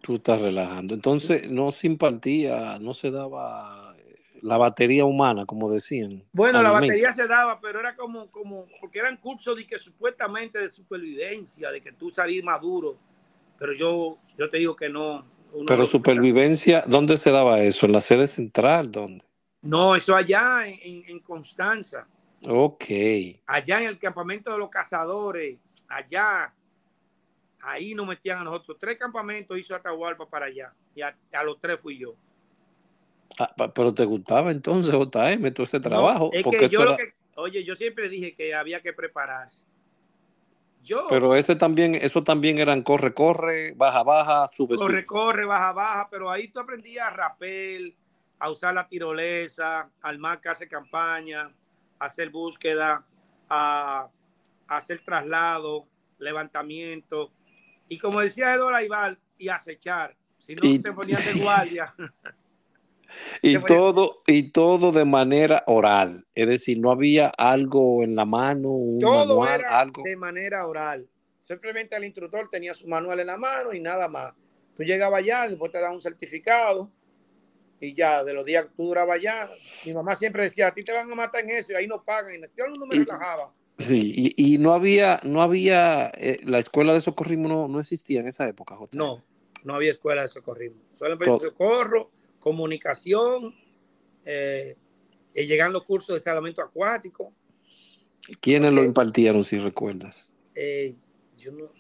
Tú estás relajando. Entonces, no se impartía, no se daba eh, la batería humana, como decían. Bueno, la batería se daba, pero era como, como, porque eran cursos de que supuestamente de supervivencia, de que tú salís maduro. Pero yo, yo te digo que no, pero supervivencia, ¿dónde se daba eso? ¿En la sede central? ¿Dónde? No, eso allá en, en Constanza. Ok. Allá en el campamento de los cazadores, allá, ahí nos metían a nosotros. Tres campamentos hizo Atahualpa para allá. Y a, los tres fui yo. Ah, pero te gustaba entonces, JM, todo ese trabajo. es que yo lo que, oye, yo siempre dije que había que prepararse. Pero ese también, eso también eran corre, corre, baja, baja, sube, Corre, corre, baja, baja, pero ahí tú aprendías a rapel, a usar la tirolesa, al mar que hace campaña, a hacer búsqueda, a, hacer traslado, levantamiento. Y como decía Eduardo Aibar, y acechar. Si no te ponías de guardia. Y todo, y todo de manera oral, es decir, no había algo en la mano, un todo manual, era algo. De manera oral. Simplemente el instructor tenía su manual en la mano y nada más. Tú llegabas allá, después te daban un certificado y ya, de los días que tú durabas allá, mi mamá siempre decía, a ti te van a matar en eso y ahí no pagan. Y todo el mundo me relajaba. Sí, y, no había, no había, eh, la escuela de socorrismo no, no, existía en esa época, No, no había escuela de socorrismo. Solo socorro comunicación, eh, y llegan los cursos de salvamento acuático. ¿Quiénes lo impartieron, si recuerdas? Eh,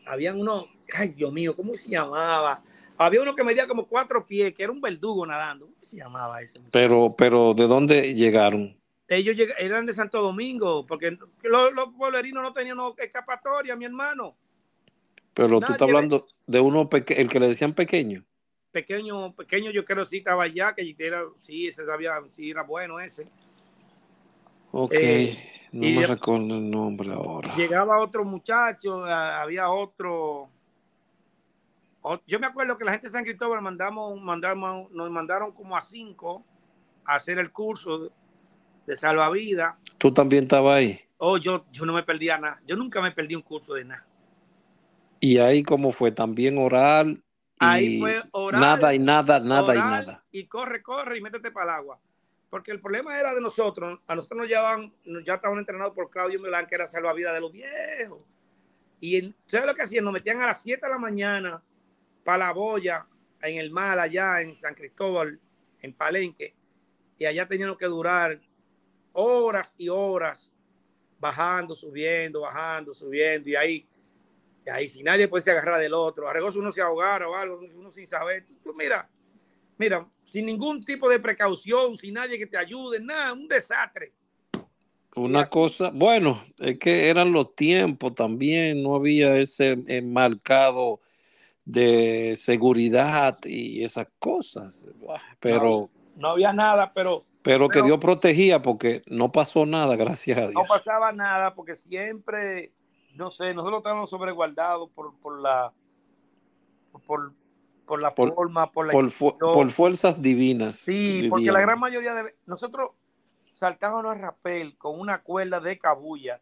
habían uno, ay Dios mío, ¿cómo se llamaba? Había uno que medía como cuatro pies, que era un verdugo nadando. ¿Cómo se llamaba ese? Pero, pero, ¿de dónde llegaron? Ellos eran de Santo Domingo, porque los, los bolerinos no tenían escapatoria, mi hermano. Pero tú estás hablando de uno, el que le decían pequeño pequeño, pequeño yo creo que sí estaba allá, que era, sí, ese sabía, sí era bueno ese. Ok, eh, no me recuerdo el nombre ahora. Llegaba otro muchacho, había otro, yo me acuerdo que la gente de San Cristóbal mandamos, mandamos, nos mandaron como a cinco a hacer el curso de salvavidas. ¿Tú también estabas ahí? Oh, yo, yo no me perdía nada. Yo nunca me perdí un curso de nada. ¿Y ahí cómo fue? ¿También oral? Ahí fue oral. Nada y nada, nada y nada. Y corre, corre y métete para el agua. Porque el problema era de nosotros. A nosotros nos llevaban, ya estaban entrenados por Claudio Milán, que era salvavidas de los viejos. Y ¿sabes lo que hacían? Nos metían a las 7 de la mañana para la boya, en el mar, allá en San Cristóbal, en Palenque. Y allá teníamos que durar horas y horas bajando, subiendo, bajando, subiendo. Y ahí, y ahí si nadie puede se agarrar del otro, arregó uno se ahogara o algo, uno sin saber. Tú, mira, mira, sin ningún tipo de precaución, sin nadie que te ayude, nada, un desastre. Una cosa, bueno, es que eran los tiempos también, no había ese marcado de seguridad y esas cosas, pero... No, había nada, pero... Pero, que Dios protegía porque no pasó nada, gracias a Dios. No pasaba nada porque siempre, no sé, nosotros estábamos sobreguardados por, por la... Por, por la forma, por la... Por, fuerzas divinas. Sí, porque la gran mayoría de... Nosotros saltábamos a rapel con una cuerda de cabulla,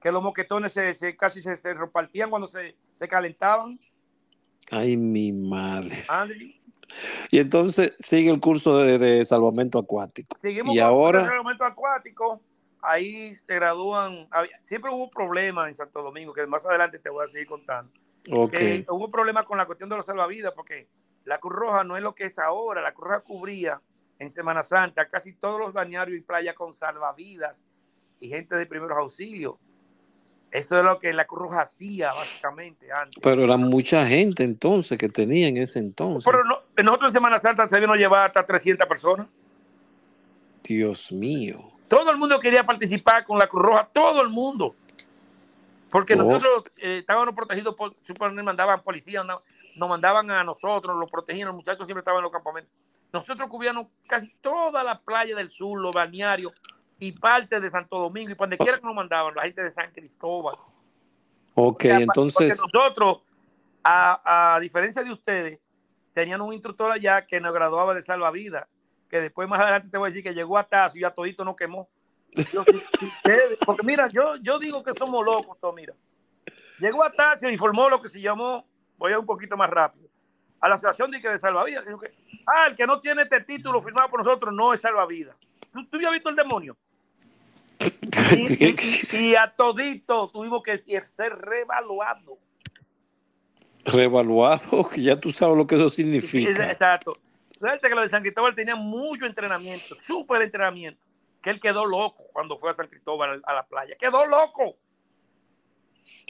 que los moquetones se, casi se, se, repartían cuando se, se, calentaban. Ay, mi madre. Y entonces sigue el curso de, salvamento acuático. Seguimos y con ahora... el salvamento acuático. Ahí se gradúan. siempre hubo problemas en Santo Domingo, que más adelante te voy a seguir contando. Okay. hubo problemas con la cuestión de los salvavidas, porque la Cruz Roja no es lo que es ahora. La Cruz Roja cubría en Semana Santa casi todos los bañarios y playas con salvavidas y gente de primeros auxilios. Eso es lo que la Cruz Roja hacía básicamente antes. Pero era mucha gente entonces que tenía en ese entonces. Pero no, nosotros en Semana Santa se vino a llevar hasta 300 personas. Dios mío. Todo el mundo quería participar con la Cruz Roja, todo el mundo. Porque oh. nosotros eh, estábamos protegidos por, nos mandaban policías, nos mandaban a nosotros, los protegían, los muchachos siempre estaban en los campamentos. Nosotros cubríamos casi toda la playa del sur, los balnearios y parte de Santo Domingo y donde quiera que nos mandaban, la gente de San Cristóbal. Ok, entonces. Porque nosotros, a, diferencia de ustedes, tenían un instructor allá que nos graduaba de salvavidas, que después más adelante te voy a decir que llegó a Tazo y a todito no quemó. porque mira, yo, yo digo que somos locos, todo, mira. Llegó a Tacio y formó lo que se llamó, voy a un poquito más rápido, a la Asociación de, de Salvavidas. Que, ah, el que no tiene este título firmado por nosotros no es salvavidas. ¿Tú, tú habías visto el demonio? Y, a todito tuvimos que ser revaluado. Revaluado, que ya tú sabes lo que eso significa. exacto. Suerte que lo de San Cristóbal tenía mucho entrenamiento, súper entrenamiento, que él quedó loco cuando fue a San Cristóbal a la playa. Quedó loco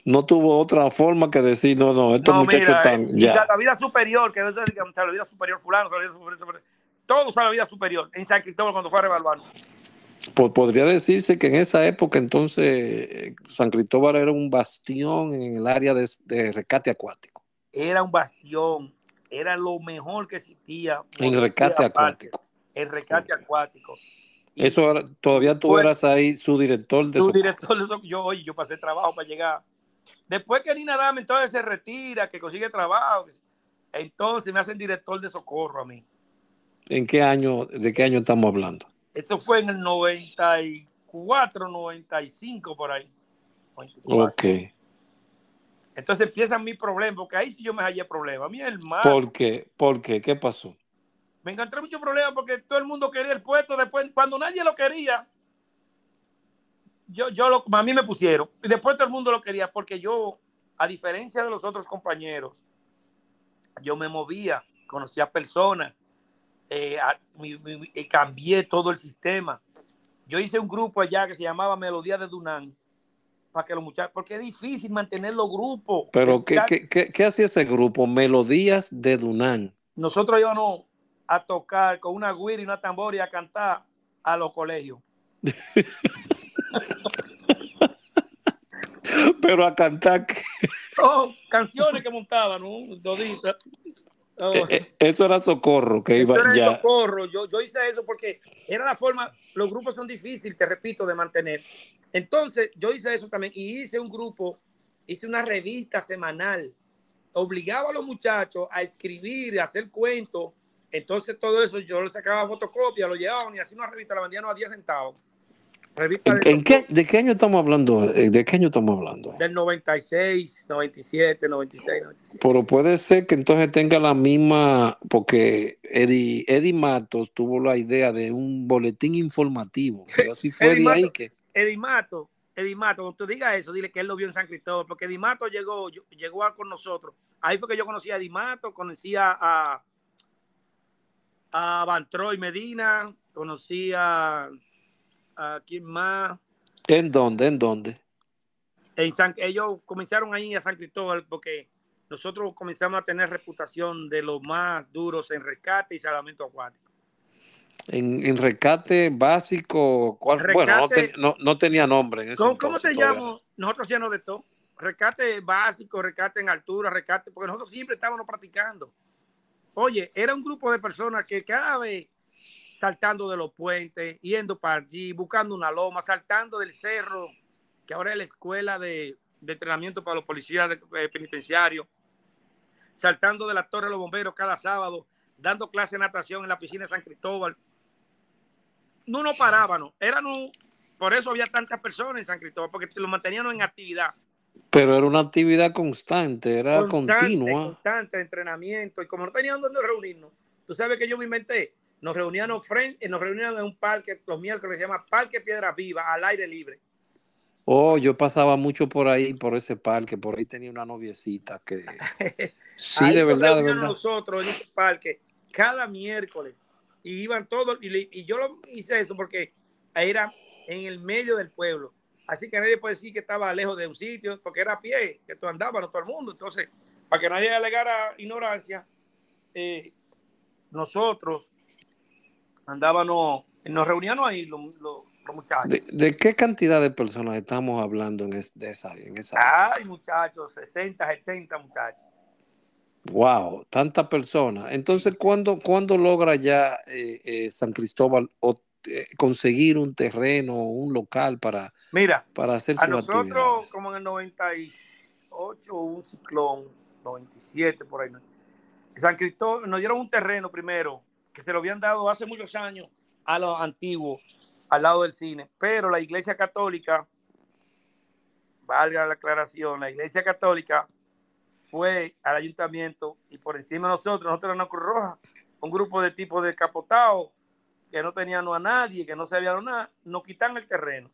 no tuvo otra forma que decir, no, no, estos muchachos están. ya. La vida superior, que es la vida superior, fulano, la vida superior, todo la vida superior en San Cristóbal cuando fue a revaluar. podría decirse que en esa época entonces San Cristóbal era un bastión en el área de, rescate acuático. Era un bastión, era lo mejor que existía. En rescate acuático. En rescate acuático. Eso todavía tú eras ahí su director de su director de yo, oye, yo pasé trabajo para llegar Después que Nina Dame entonces se retira, que consigue trabajo, entonces me hacen director de socorro a mí. ¿En qué año, de qué año estamos hablando? Eso fue en el 94, 95 por ahí. Ok. Entonces empiezan mis problemas, porque ahí sí yo me hallé problemas. A el mal. ¿Por qué? ¿Por qué? ¿Qué pasó? Me encontré muchos problemas porque todo el mundo quería el puesto. Después, cuando nadie lo quería, yo, yo lo, a mí me pusieron. Y después todo el mundo lo quería porque yo, a diferencia de los otros compañeros, yo me movía, conocía personas, eh, eh, cambié todo el sistema. Yo hice un grupo allá que se llamaba Melodía de Dunán para que los muchachos, porque es difícil mantener los grupos. Pero, ¿qué, qué, qué, hacía ese grupo? Melodías de Dunán. Nosotros íbamos a tocar con una guira y una tambor y a cantar a los colegios. Pero a cantar. Oh, canciones que montaban, ¿no? Oh. Eh, eh, eso era socorro, que iba ya. socorro. Yo, yo hice eso porque era la forma. Los grupos son difíciles, te repito, de mantener. Entonces, yo hice eso también y hice un grupo, hice una revista semanal. Obligaba a los muchachos a escribir, a hacer cuentos Entonces todo eso yo le sacaba fotocopia, lo llevaban y así una revista la vendían a 10 centavos. ¿En, qué, ¿De qué año estamos hablando? Eh, ¿De qué año estamos hablando? Del 96, 97, 96, 97. Pero puede ser que entonces tenga la misma, porque Eddie, Eddie Matos tuvo la idea de un boletín informativo. Así fue Eddie, Mato, que... Eddie Mato, Eddie Mato, cuando tú digas eso, dile que él lo vio en San Cristóbal, porque Eddie Mato llegó, llegó a, con nosotros. Ahí fue que yo conocí a Eddie Mato, conocía a, a Van Troy Medina, conocía a quién más. ¿En dónde? ¿En dónde? En San, ellos comenzaron ahí a San Cristóbal porque nosotros comenzamos a tener reputación de los más duros en rescate y salvamento acuático. En, rescate básico, ¿cuál? bueno, no, tenía nombre. En ese ¿Cómo, ¿cómo te llamo? Nosotros hacíamos de todo. Rescate básico, rescate en altura, rescate, porque nosotros siempre estábamos practicando. Oye, era un grupo de personas que cada vez saltando de los puentes, yendo para allí, buscando una loma, saltando del cerro, que ahora es la escuela de, entrenamiento para los policías eh, penitenciarios, saltando de la torre de los bomberos cada sábado, dando clase de natación en la piscina de San Cristóbal. No nos parábamos, eran por eso había tantas personas en San Cristóbal, porque lo mantenían en actividad. Pero era una actividad constante, era continua. Constante, entrenamiento. Y como no teníamos donde reunirnos, tú sabes que yo me inventé nos reuníamos, frente, nos reuníamos en un parque los miércoles, se llama Parque Piedra Viva, al aire libre. Oh, yo pasaba mucho por ahí, por ese parque, por ahí tenía una noviecita que... Sí, de verdad, de verdad. nosotros en ese parque cada miércoles y iban todos, y, yo lo hice eso porque era en el medio del pueblo. Así que nadie puede decir que estaba lejos de un sitio, porque era a pie, que todo andaba, todo el mundo. Entonces, para que nadie alegara ignorancia, eh, nosotros andábamos, nos reuníamos ahí los, muchachos. ¿De, qué cantidad de personas estamos hablando en, esa, en esa? Ay, muchachos, 60, 70 muchachos. Wow, tantas personas. Entonces, ¿cuándo, ¿cuándo logra ya eh, eh, San Cristóbal eh, conseguir un terreno, un local para, Mira, para hacer a nosotros, como en el 98, un ciclón, 97 por ahí. San Cristóbal nos dieron un terreno primero que se lo habían dado hace muchos años a los antiguos, al lado del cine. Pero la Iglesia Católica, valga la aclaración, la Iglesia Católica fue al ayuntamiento y por encima de nosotros, nosotros la Cruz Roja, un grupo de tipos de capotados que no tenían a nadie, que no sabían nada, nos quitan el terreno.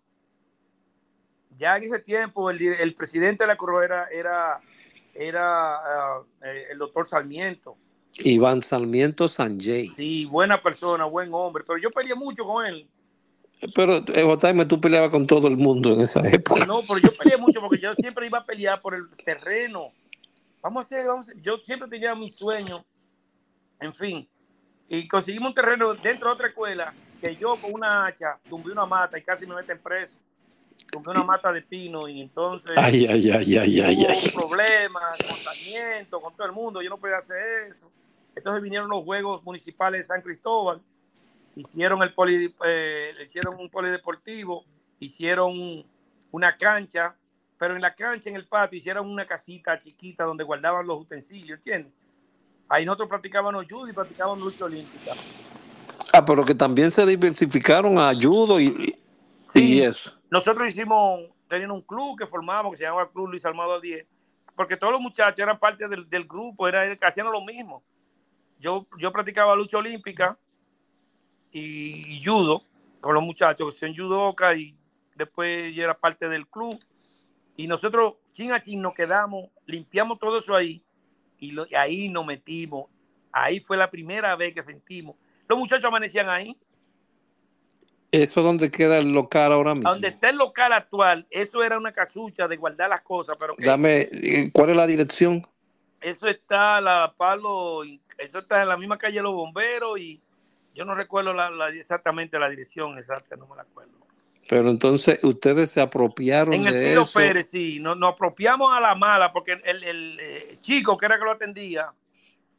Ya en ese tiempo el, presidente de la Cruz Roja era, era, ah, eh, el doctor Sarmiento Iván Sarmiento Sanjay. Sí, buena persona, buen hombre, pero yo peleé mucho con él. Pero, eh, tú peleabas con todo el mundo en esa época. No, pero yo peleé mucho porque yo siempre iba a pelear por el terreno. Vamos a hacer, vamos a hacer. Yo siempre tenía mi sueño, en fin. Y conseguimos un terreno dentro de otra escuela que yo con una hacha tumbé una mata y casi me meten preso. Tumbé una mata de pino y entonces. Ay, ay, ay, ay, ay. ay. un problema con Sarmiento, con todo el mundo. Yo no podía hacer eso. Entonces vinieron los Juegos Municipales de San Cristóbal, hicieron, el poli, eh, hicieron un polideportivo, hicieron una cancha, pero en la cancha, en el patio, hicieron una casita chiquita donde guardaban los utensilios, ¿entiendes? Ahí nosotros practicábamos judo y practicábamos lucha olímpica. Ah, pero que también se diversificaron a judo y, sí, eso. Nosotros hicimos, teníamos un club que formábamos, que se llamaba Club Luis Armado 10, porque todos los muchachos eran parte del, del grupo, era, hacían lo mismo yo, yo practicaba lucha olímpica y, judo con los muchachos que son judoka y después yo era parte del club. Y nosotros, chin a chin, nos quedamos, limpiamos todo eso ahí y, ahí nos metimos. Ahí fue la primera vez que sentimos. Los muchachos amanecían ahí. ¿Eso donde queda el local ahora mismo? Donde está el local actual, eso era una casucha de guardar las cosas. Pero Dame, ¿cuál es la dirección? Eso está la Palo eso está en la misma calle de los bomberos y yo no recuerdo la, exactamente la dirección exacta, no me la acuerdo. Pero entonces ustedes se apropiaron en el Tiro Pérez, sí, nos, apropiamos a la mala porque el, eh, chico que era que lo atendía,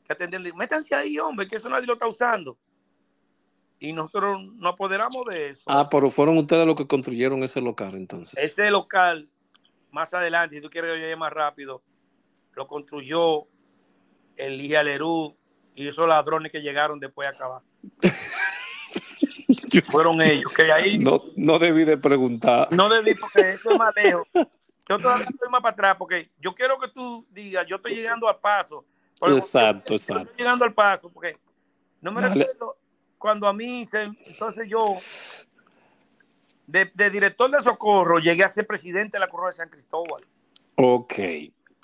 que atendía, le dijo, métanse ahí, hombre, que eso nadie lo está usando. Y nosotros nos apoderamos de eso. Ah, pero fueron ustedes los que construyeron ese local entonces. Ese local, más adelante, si tú quieres que yo llegue más rápido, lo construyó el Lerú y esos ladrones que llegaron después a acabar. Fueron ellos, que ahí... No, no debí de preguntar. No debí porque eso es más lejos. Yo todavía estoy más para atrás porque yo quiero que tú digas, yo estoy llegando al paso. Exacto, exacto. Estoy llegando al paso porque no me recuerdo cuando a mí, entonces yo, de, director de socorro, llegué a ser presidente de la Cruz de San Cristóbal. Ok,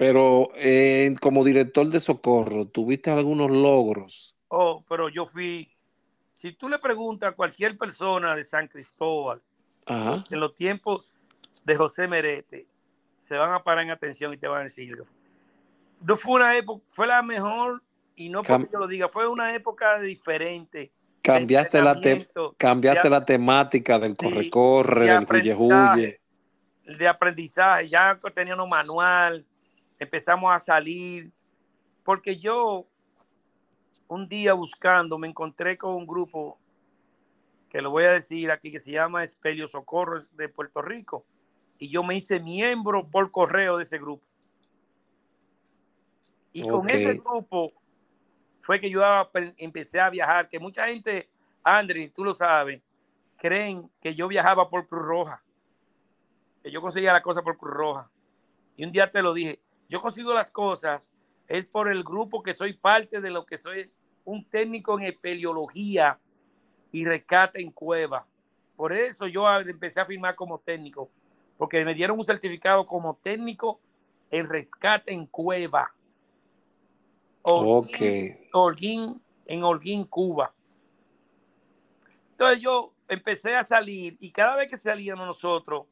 pero eh, como director de socorro, ¿tuviste algunos logros? Oh, pero yo fui, si tú le preguntas a cualquier persona de San Cristóbal, en los tiempos de José Merete, se van a parar en atención y te van a decir, no fue una época, fue la mejor, y no porque yo lo diga, fue una época diferente cambiaste, la, cambiaste la temática del corre-corre, del huye-huye. De aprendizaje, ya teníamos manual, empezamos a salir, porque yo un día buscando me encontré con un grupo que lo voy a decir aquí, que se llama Espelio Socorro de Puerto Rico, y yo me hice miembro por correo de ese grupo. Y con ese grupo fue que yo empecé a viajar, que mucha gente, Andri, tú lo sabes, creen que yo viajaba por Cruz Roja, que yo conseguía la cosa por Cruz Roja. Y un día te lo dije, yo consigo las cosas, es por el grupo que soy parte de lo que soy un técnico en espeleología y rescate en cueva. Por eso yo empecé a firmar como técnico, porque me dieron un certificado como técnico en rescate en cueva. Holguín, en Holguín, Cuba. Entonces yo empecé a salir y cada vez que salíamos nosotros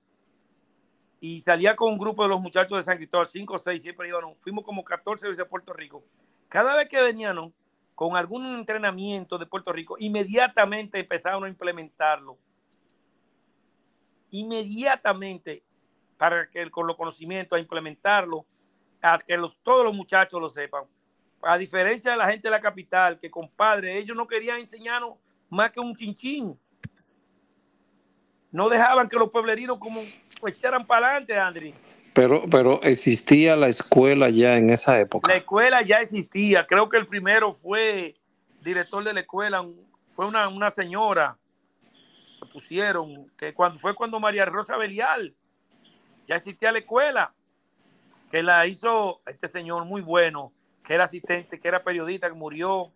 y salía con un grupo de los muchachos de San Cristóbal, 5 o 6, siempre íbamos, fuimos como 14 veces a Puerto Rico. Cada vez que venían con algún entrenamiento de Puerto Rico, inmediatamente empezaron a implementarlo. Inmediatamente, para que con los conocimientos, a implementarlo, a que los, todos los muchachos lo sepan a diferencia de la gente de la capital, que compadre, ellos no querían enseñarnos más que un chinchín. No dejaban que los pueblerinos como echaran para adelante, Andri. Pero, pero existía la escuela ya en esa época. La escuela ya existía. Creo que el primero fue director de la escuela, fue una, una señora que pusieron, que cuando fue cuando María Rosa Belial ya existía la escuela, que la hizo este señor muy bueno, que era asistente, que era periodista, que murió.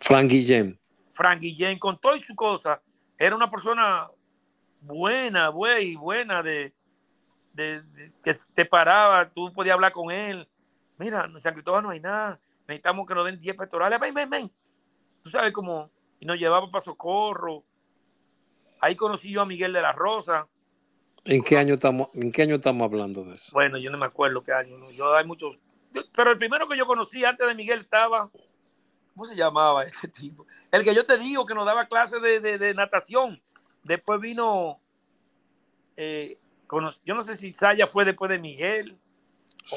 Frank Guillén. Frank Guillén, con todo y su cosa, era una persona buena, güey, buena, de, de, que te paraba, tú podías hablar con él. Mira, en San Cristóbal no hay nada, necesitamos que nos den 10 pectorales, ven, ven, ven. Tú sabes cómo, y nos llevaba para Socorro. Ahí conocí yo a Miguel de la Rosa. ¿En qué año estamos, en qué año estamos hablando de eso? Bueno, yo no me acuerdo qué año. Yo hay muchos, pero el primero que yo conocí antes de Miguel estaba, ¿cómo se llamaba ese tipo? El que yo te digo que nos daba clases de, natación. Después vino, eh, yo no sé si Saya fue después de Miguel.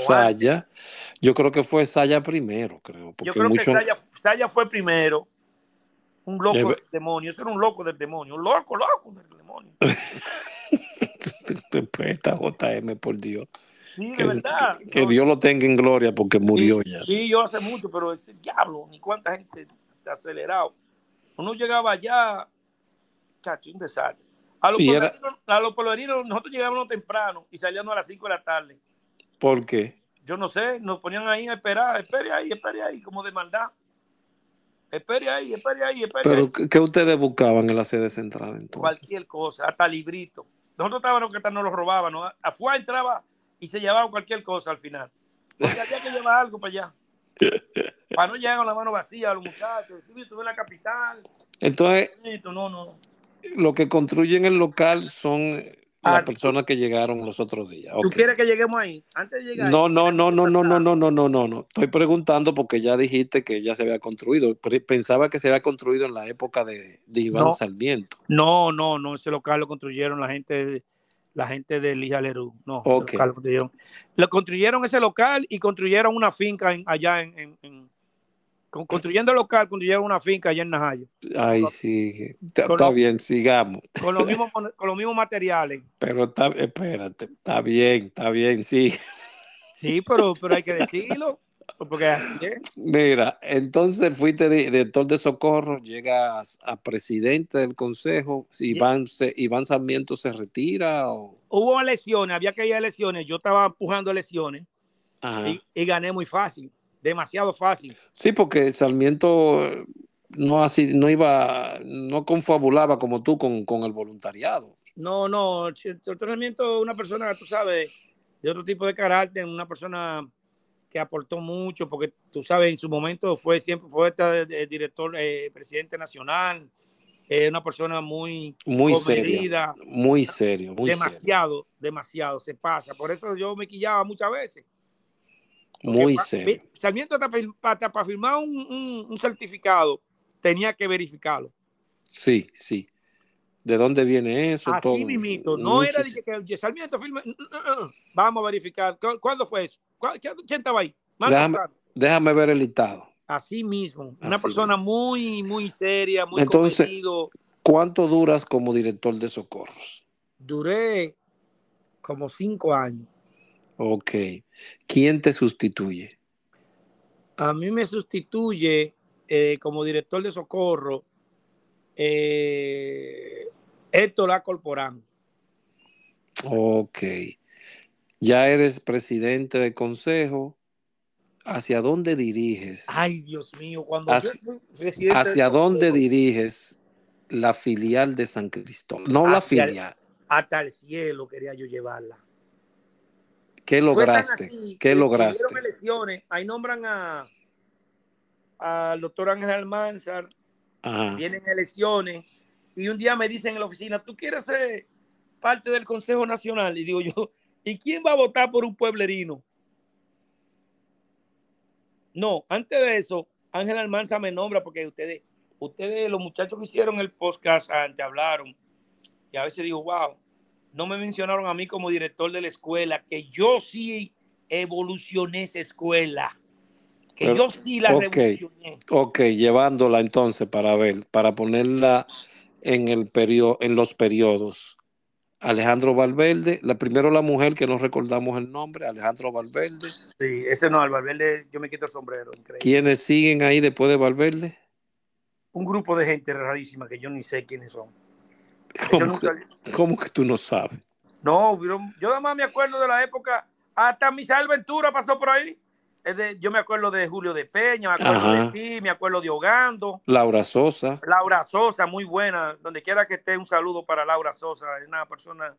Saya, yo creo que fue Saya primero, creo. yo creo que Saya, fue primero. Un loco del demonio, ese era un loco del demonio, un loco, loco del demonio. Respeta JM, por Dios. Sí, de verdad. Que, Dios lo tenga en gloria porque murió ya. Sí, yo hace mucho, pero ese diablo, ni cuánta gente ha acelerado. Uno llegaba allá, chacho, un desastre. A los, polverinos, nosotros llegábamos temprano y salíamos a las 5 de la tarde. ¿Por qué? Yo no sé, nos ponían ahí a esperar, espere ahí, espere ahí, como de maldad. Espere ahí, espere ahí, espere ¿Pero ahí. ¿qué ustedes buscaban en la sede central entonces? Cualquier cosa, hasta librito. Nosotros estábamos que nos lo robaban, ¿no? Afuera entraba y se llevaban cualquier cosa al final. Porque había que llevar algo para allá. para no llegar con la mano vacía a los muchachos. Sí, estuve en la capital. Entonces, no, no. Lo que construyen el local son las personas que llegaron los otros días. ¿Tú quieres que lleguemos ahí? Antes de llegar. No, no, no, no, no, no, no, no, no, no, no. Estoy preguntando porque ya dijiste que ya se había construido. Pensaba que se había construido en la época de, Iván Sarmiento. No, no, no. Ese local lo construyeron la gente la gente de Lija Lerú. No, lo construyeron ese local y construyeron una finca allá en, construyendo el local, construyeron una finca allá en Najayo. Ay, sí, está bien, sigamos. Con los mismos, con los mismos materiales. Pero está, espérate, está bien, está bien, sí. Sí, pero, pero hay que decirlo. Porque, Mira, entonces fuiste director de socorro, llegas a presidente del consejo, Iván, se, Iván Sarmiento se retira o... Hubo elecciones, había que ir a elecciones, yo estaba empujando elecciones y, y, gané muy fácil, demasiado fácil. Sí, porque Sarmiento no así, no iba, no confabulaba como tú con, con el voluntariado. No, no, el Sarmiento es una persona, tú sabes, de otro tipo de carácter, una persona que aportó mucho, porque tú sabes, en su momento fue siempre fue este director, eh, presidente nacional, eh, una persona muy muy seria, muy serio, muy demasiado, demasiado se pasa. Por eso yo me quillaba muchas veces. Muy serio. Sarmiento hasta, para firmar un, certificado tenía que verificarlo. Sí, sí. ¿De dónde viene eso? Así mismito. No era de que, Sarmiento firme. Mm, mm, mm, Vamos a verificar. ¿Cuándo fue eso? ¿Quién estaba ahí? Déjame, ver el listado. Así mismo. Una persona muy, muy seria, muy Entonces, ¿cuánto duras como director de socorros? Duré como cinco años. Ok. ¿Quién te sustituye? A mí me sustituye eh, como director de socorro eh, Héctor A. Corporán. Ok ya eres presidente de consejo. ¿Hacia dónde diriges? Ay, Dios mío, cuando hacia, ¿Hacia dónde diriges la filial de San Cristóbal? No la filial. hasta el cielo quería yo llevarla. ¿Qué lograste? ¿Qué lograste? elecciones, ahí nombran a al doctor Ángel Almanzar, vienen elecciones, y un día me dicen en la oficina, ¿tú quieres ser parte del Consejo Nacional? Y digo yo, ¿Y quién va a votar por un pueblerino? No, antes de eso, Ángel Almanza me nombra porque ustedes, ustedes, los muchachos que hicieron el podcast antes hablaron. Y a veces digo, wow, no me mencionaron a mí como director de la escuela, que yo sí evolucioné esa escuela. Que yo sí la revolucioné. Ok, llevándola entonces para ver, para ponerla en el periodo, en los periodos. Alejandro Valverde, la primero la mujer que no recordamos el nombre, Alejandro Valverde. Sí, ese no, el Valverde, yo me quito el sombrero. Increíble. ¿Quiénes siguen ahí después de Valverde? Un grupo de gente rarísima que yo ni sé quiénes son. ¿Cómo, que, tú no sabes? No, yo nada más me acuerdo de la época, hasta Misael Ventura pasó por ahí yo me acuerdo de Julio de Peña, me acuerdo de ti, me acuerdo de Hogando. Laura Sosa. Laura Sosa, muy buena. Donde quiera que esté, un saludo para Laura Sosa. Es una persona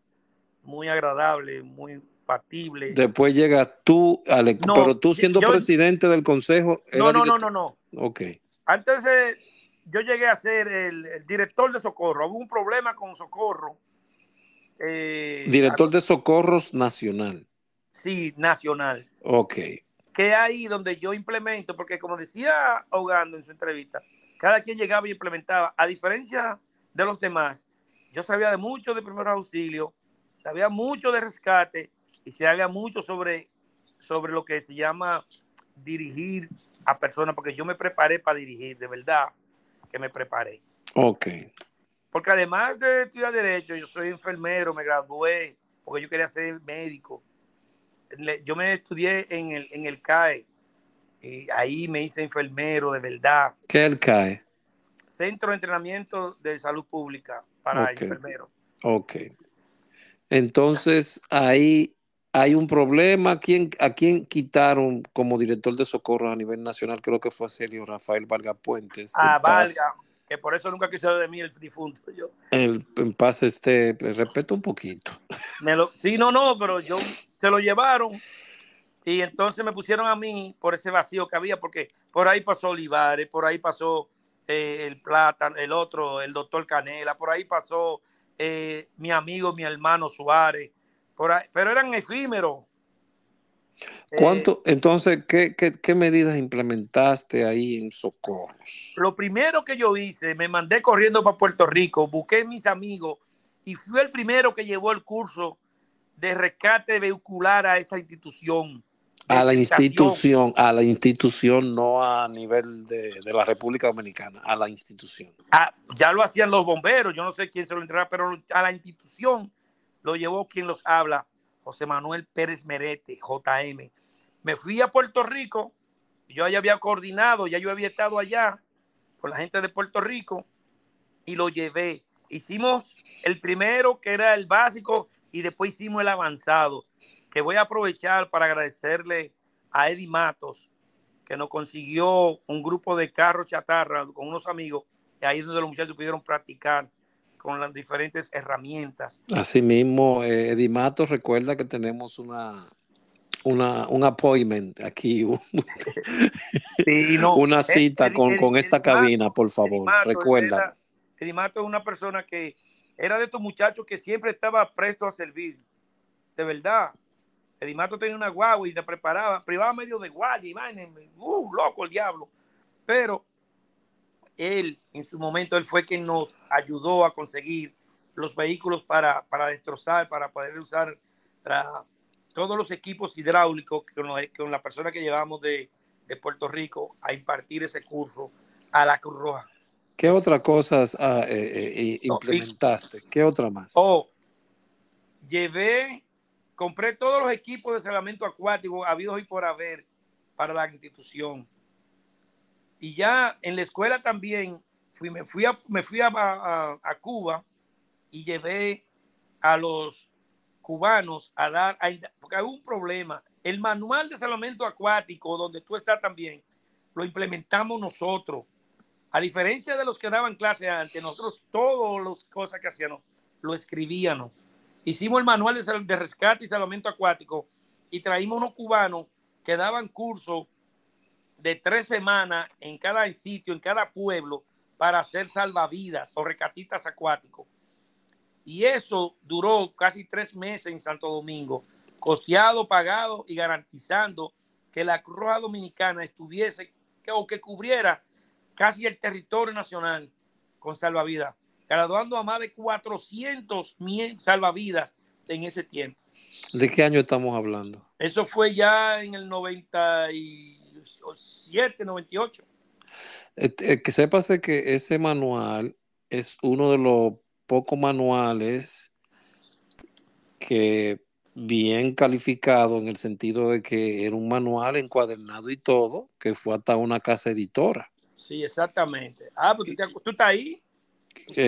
muy agradable, muy factible. Después llegas tú, Alex, pero tú siendo presidente del consejo. No, no, no, no, no. Ok. Antes de, yo llegué a ser el, director de Socorro. Hubo un problema con Socorro. Eh, director de Socorros Nacional. Sí, nacional. Ok que ahí donde yo implemento, porque como decía Ahogando en su entrevista, cada quien llegaba y implementaba, a diferencia de los demás, yo sabía de mucho de primeros auxilios, sabía mucho de rescate y sabía mucho sobre, sobre lo que se llama dirigir a personas, porque yo me preparé para dirigir, de verdad que me preparé. Ok. Porque además de estudiar Derecho, yo soy enfermero, me gradué, porque yo quería ser médico yo me estudié en el, en el CAE. Y ahí me hice enfermero de verdad. ¿Qué es el CAE? Centro de Entrenamiento de Salud Pública para enfermeros. Ok. Entonces, ahí hay un problema. ¿A quién, ¿A quién quitaron como director de socorro a nivel nacional? Creo que fue Celio Rafael Valga Puentes. Ah, Valga, que por eso nunca quiso de mí el difunto. Yo. El, en paz, este, respeto un poquito. Me lo, sí, no, no, pero yo se lo llevaron y entonces me pusieron a mí por ese vacío que había, porque por ahí pasó Olivares, por ahí pasó eh, el Plata, el otro, el doctor Canela, por ahí pasó eh, mi amigo, mi hermano Suárez, por ahí, pero eran efímeros. ¿Cuánto, eh, entonces, ¿qué, qué, medidas implementaste ahí en Socorros? Lo primero que yo hice, me mandé corriendo para Puerto Rico, busqué mis amigos y fui el primero que llevó el curso de rescate vehicular a esa institución. A la institución, a la institución, no a nivel de, la República Dominicana, a la institución. Ah, ya lo hacían los bomberos, yo no sé quién se lo entregaba, pero a la institución lo llevó quien los habla, José Manuel Pérez Merete, JM. Me fui a Puerto Rico Yo ya había coordinado, ya yo había estado allá con la gente de Puerto Rico y lo llevé. Hicimos el primero, que era el básico, y después hicimos el avanzado, que voy a aprovechar para agradecerle a Eddie Matos, que nos consiguió un grupo de carros chatarra con unos amigos, y ahí es donde los muchachos pudieron practicar con las diferentes herramientas. Asimismo, eh, Eddie Matos recuerda que tenemos una, una, un appointment aquí, una cita con, con, esta cabina, por favor, recuerda. Edimato es una persona que era de estos muchachos que siempre estaba presto a servir, de verdad. Edimato tenía una guagua y te preparaba, privaba medio de guardia, uh, loco el diablo. Pero él, en su momento, él fue quien nos ayudó a conseguir los vehículos para, para destrozar, para poder usar todos los equipos hidráulicos con, con la persona que llevamos de, de, Puerto Rico a impartir ese curso a la Cruz Roja. ¿Qué otras cosas ah, eh, eh, implementaste? ¿Qué otra más? Oh, llevé, compré todos los equipos de salvamento acuático habidos y por haber para la institución. Y ya en la escuela también fui, me fui, a, me fui a, a Cuba y llevé a los cubanos a dar, porque hay un problema. El manual de salvamento acuático, donde tú estás también, lo implementamos nosotros. A diferencia de los que daban clase antes, nosotros todas las cosas que hacíamos lo escribíamos. Hicimos el manual de, rescate y salvamento acuático y traímos unos cubanos que daban curso de tres semanas en cada sitio, en cada pueblo, para hacer salvavidas o rescatistas acuáticos. Y eso duró casi tres meses en Santo Domingo, costeado, pagado y garantizando que la Cruz Roja Dominicana estuviese o que cubriera casi el territorio nacional con salvavidas, graduando a más de 400 salvavidas en ese tiempo. ¿De qué año estamos hablando? Eso fue ya en el 97, 98. Eh, eh, que sepas que ese manual es uno de los pocos manuales que bien calificado en el sentido de que era un manual encuadernado y todo, que fue hasta una casa editora. Sí, exactamente. Ah, pues tú, estás ahí.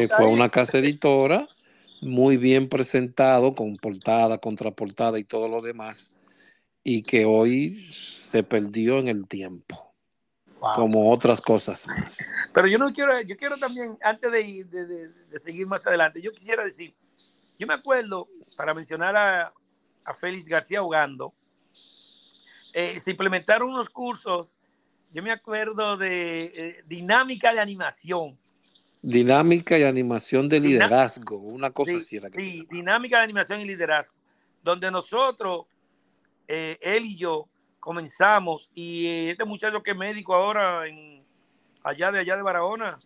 fue una casa editora muy bien presentado, con portada, contraportada y todo lo demás, y que hoy se perdió en el tiempo. Como otras cosas más. Pero yo no quiero, yo quiero también, antes de, de, seguir más adelante, yo quisiera decir, yo me acuerdo, para mencionar a, a Félix García Ugando, eh, se implementaron unos cursos yo me acuerdo de eh, dinámica de animación. Dinámica y animación de liderazgo, una cosa así. sí, dinámica de animación y liderazgo, donde nosotros, eh, él y yo, comenzamos, y eh, este muchacho que es médico ahora, en, allá de allá de Barahona.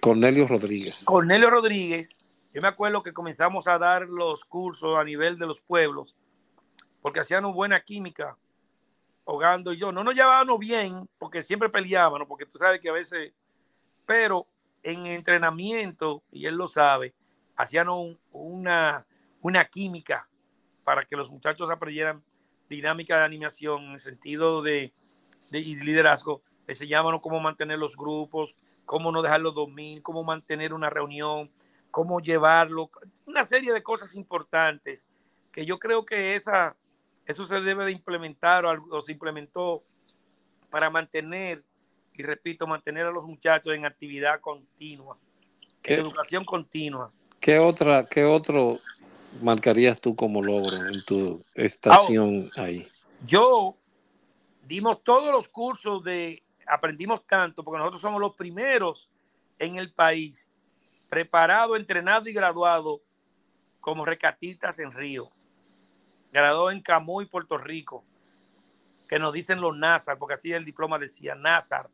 Cornelio Rodríguez. Cornelio Rodríguez, yo me acuerdo que comenzamos a dar los cursos a nivel de los pueblos, porque hacían una buena química Hogando y yo, no nos llevábamos bien porque siempre peleábamos, porque tú sabes que a veces, pero en entrenamiento, y él lo sabe, hacían una, una química para que los muchachos aprendieran dinámica de animación en el sentido de, de liderazgo. Enseñábamos cómo mantener los grupos, cómo no dejarlos dormir, cómo mantener una reunión, cómo llevarlo, una serie de cosas importantes que yo creo que esa, eso se debe de implementar o, se implementó para mantener, y repito, mantener a los muchachos en actividad continua, en educación continua. ¿Qué, otra, ¿Qué otro marcarías tú como logro en tu estación ahí? Yo dimos todos los cursos de, aprendimos tanto, porque nosotros somos los primeros en el país, preparado, entrenado y graduado como recatistas en Río graduó en Camuy, Puerto Rico, que nos dicen los Nazar, porque así el diploma decía Nazar.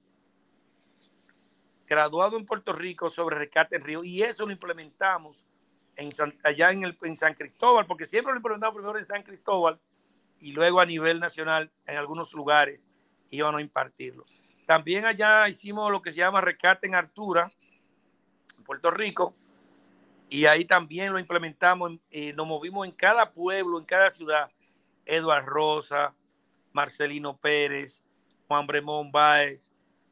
Graduado en Puerto Rico sobre rescate en río, y eso lo implementamos en allá en, el, en San Cristóbal, porque siempre lo implementamos primero en San Cristóbal y luego a nivel nacional en algunos lugares iban a impartirlo. También allá hicimos lo que se llama rescate en altura, en Puerto Rico, y ahí también lo implementamos, y nos movimos en cada pueblo, en cada ciudad. Eduard Rosa, Marcelino Pérez, Juan Bremón Báez,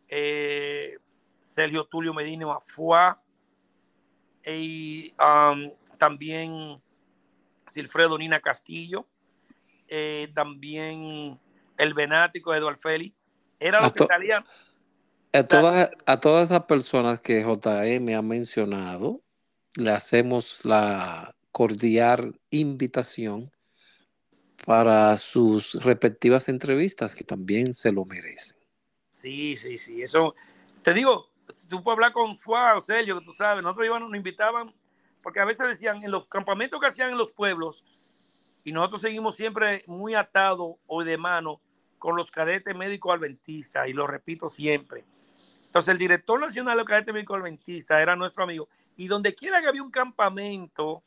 eh, Sergio Tulio Medina Afuá, y um, también Silfredo Nina Castillo, eh, también el Benático Eduardo Félix. Era lo que salían. A todas, a todas esas personas que JM ha mencionado, le hacemos la cordial invitación para sus respectivas entrevistas, que también se lo merecen. Sí, sí, sí. Eso, te digo, tú puedes hablar con Fuá o Sergio, que tú sabes, nosotros íbamos, nos invitaban, porque a veces decían, en los campamentos que hacían en los pueblos, y nosotros seguimos siempre muy atados o de mano con los cadetes médicos adventistas, y lo repito siempre. Entonces, el director nacional de los cadetes médicos adventistas era nuestro amigo, y donde quiera que había un campamento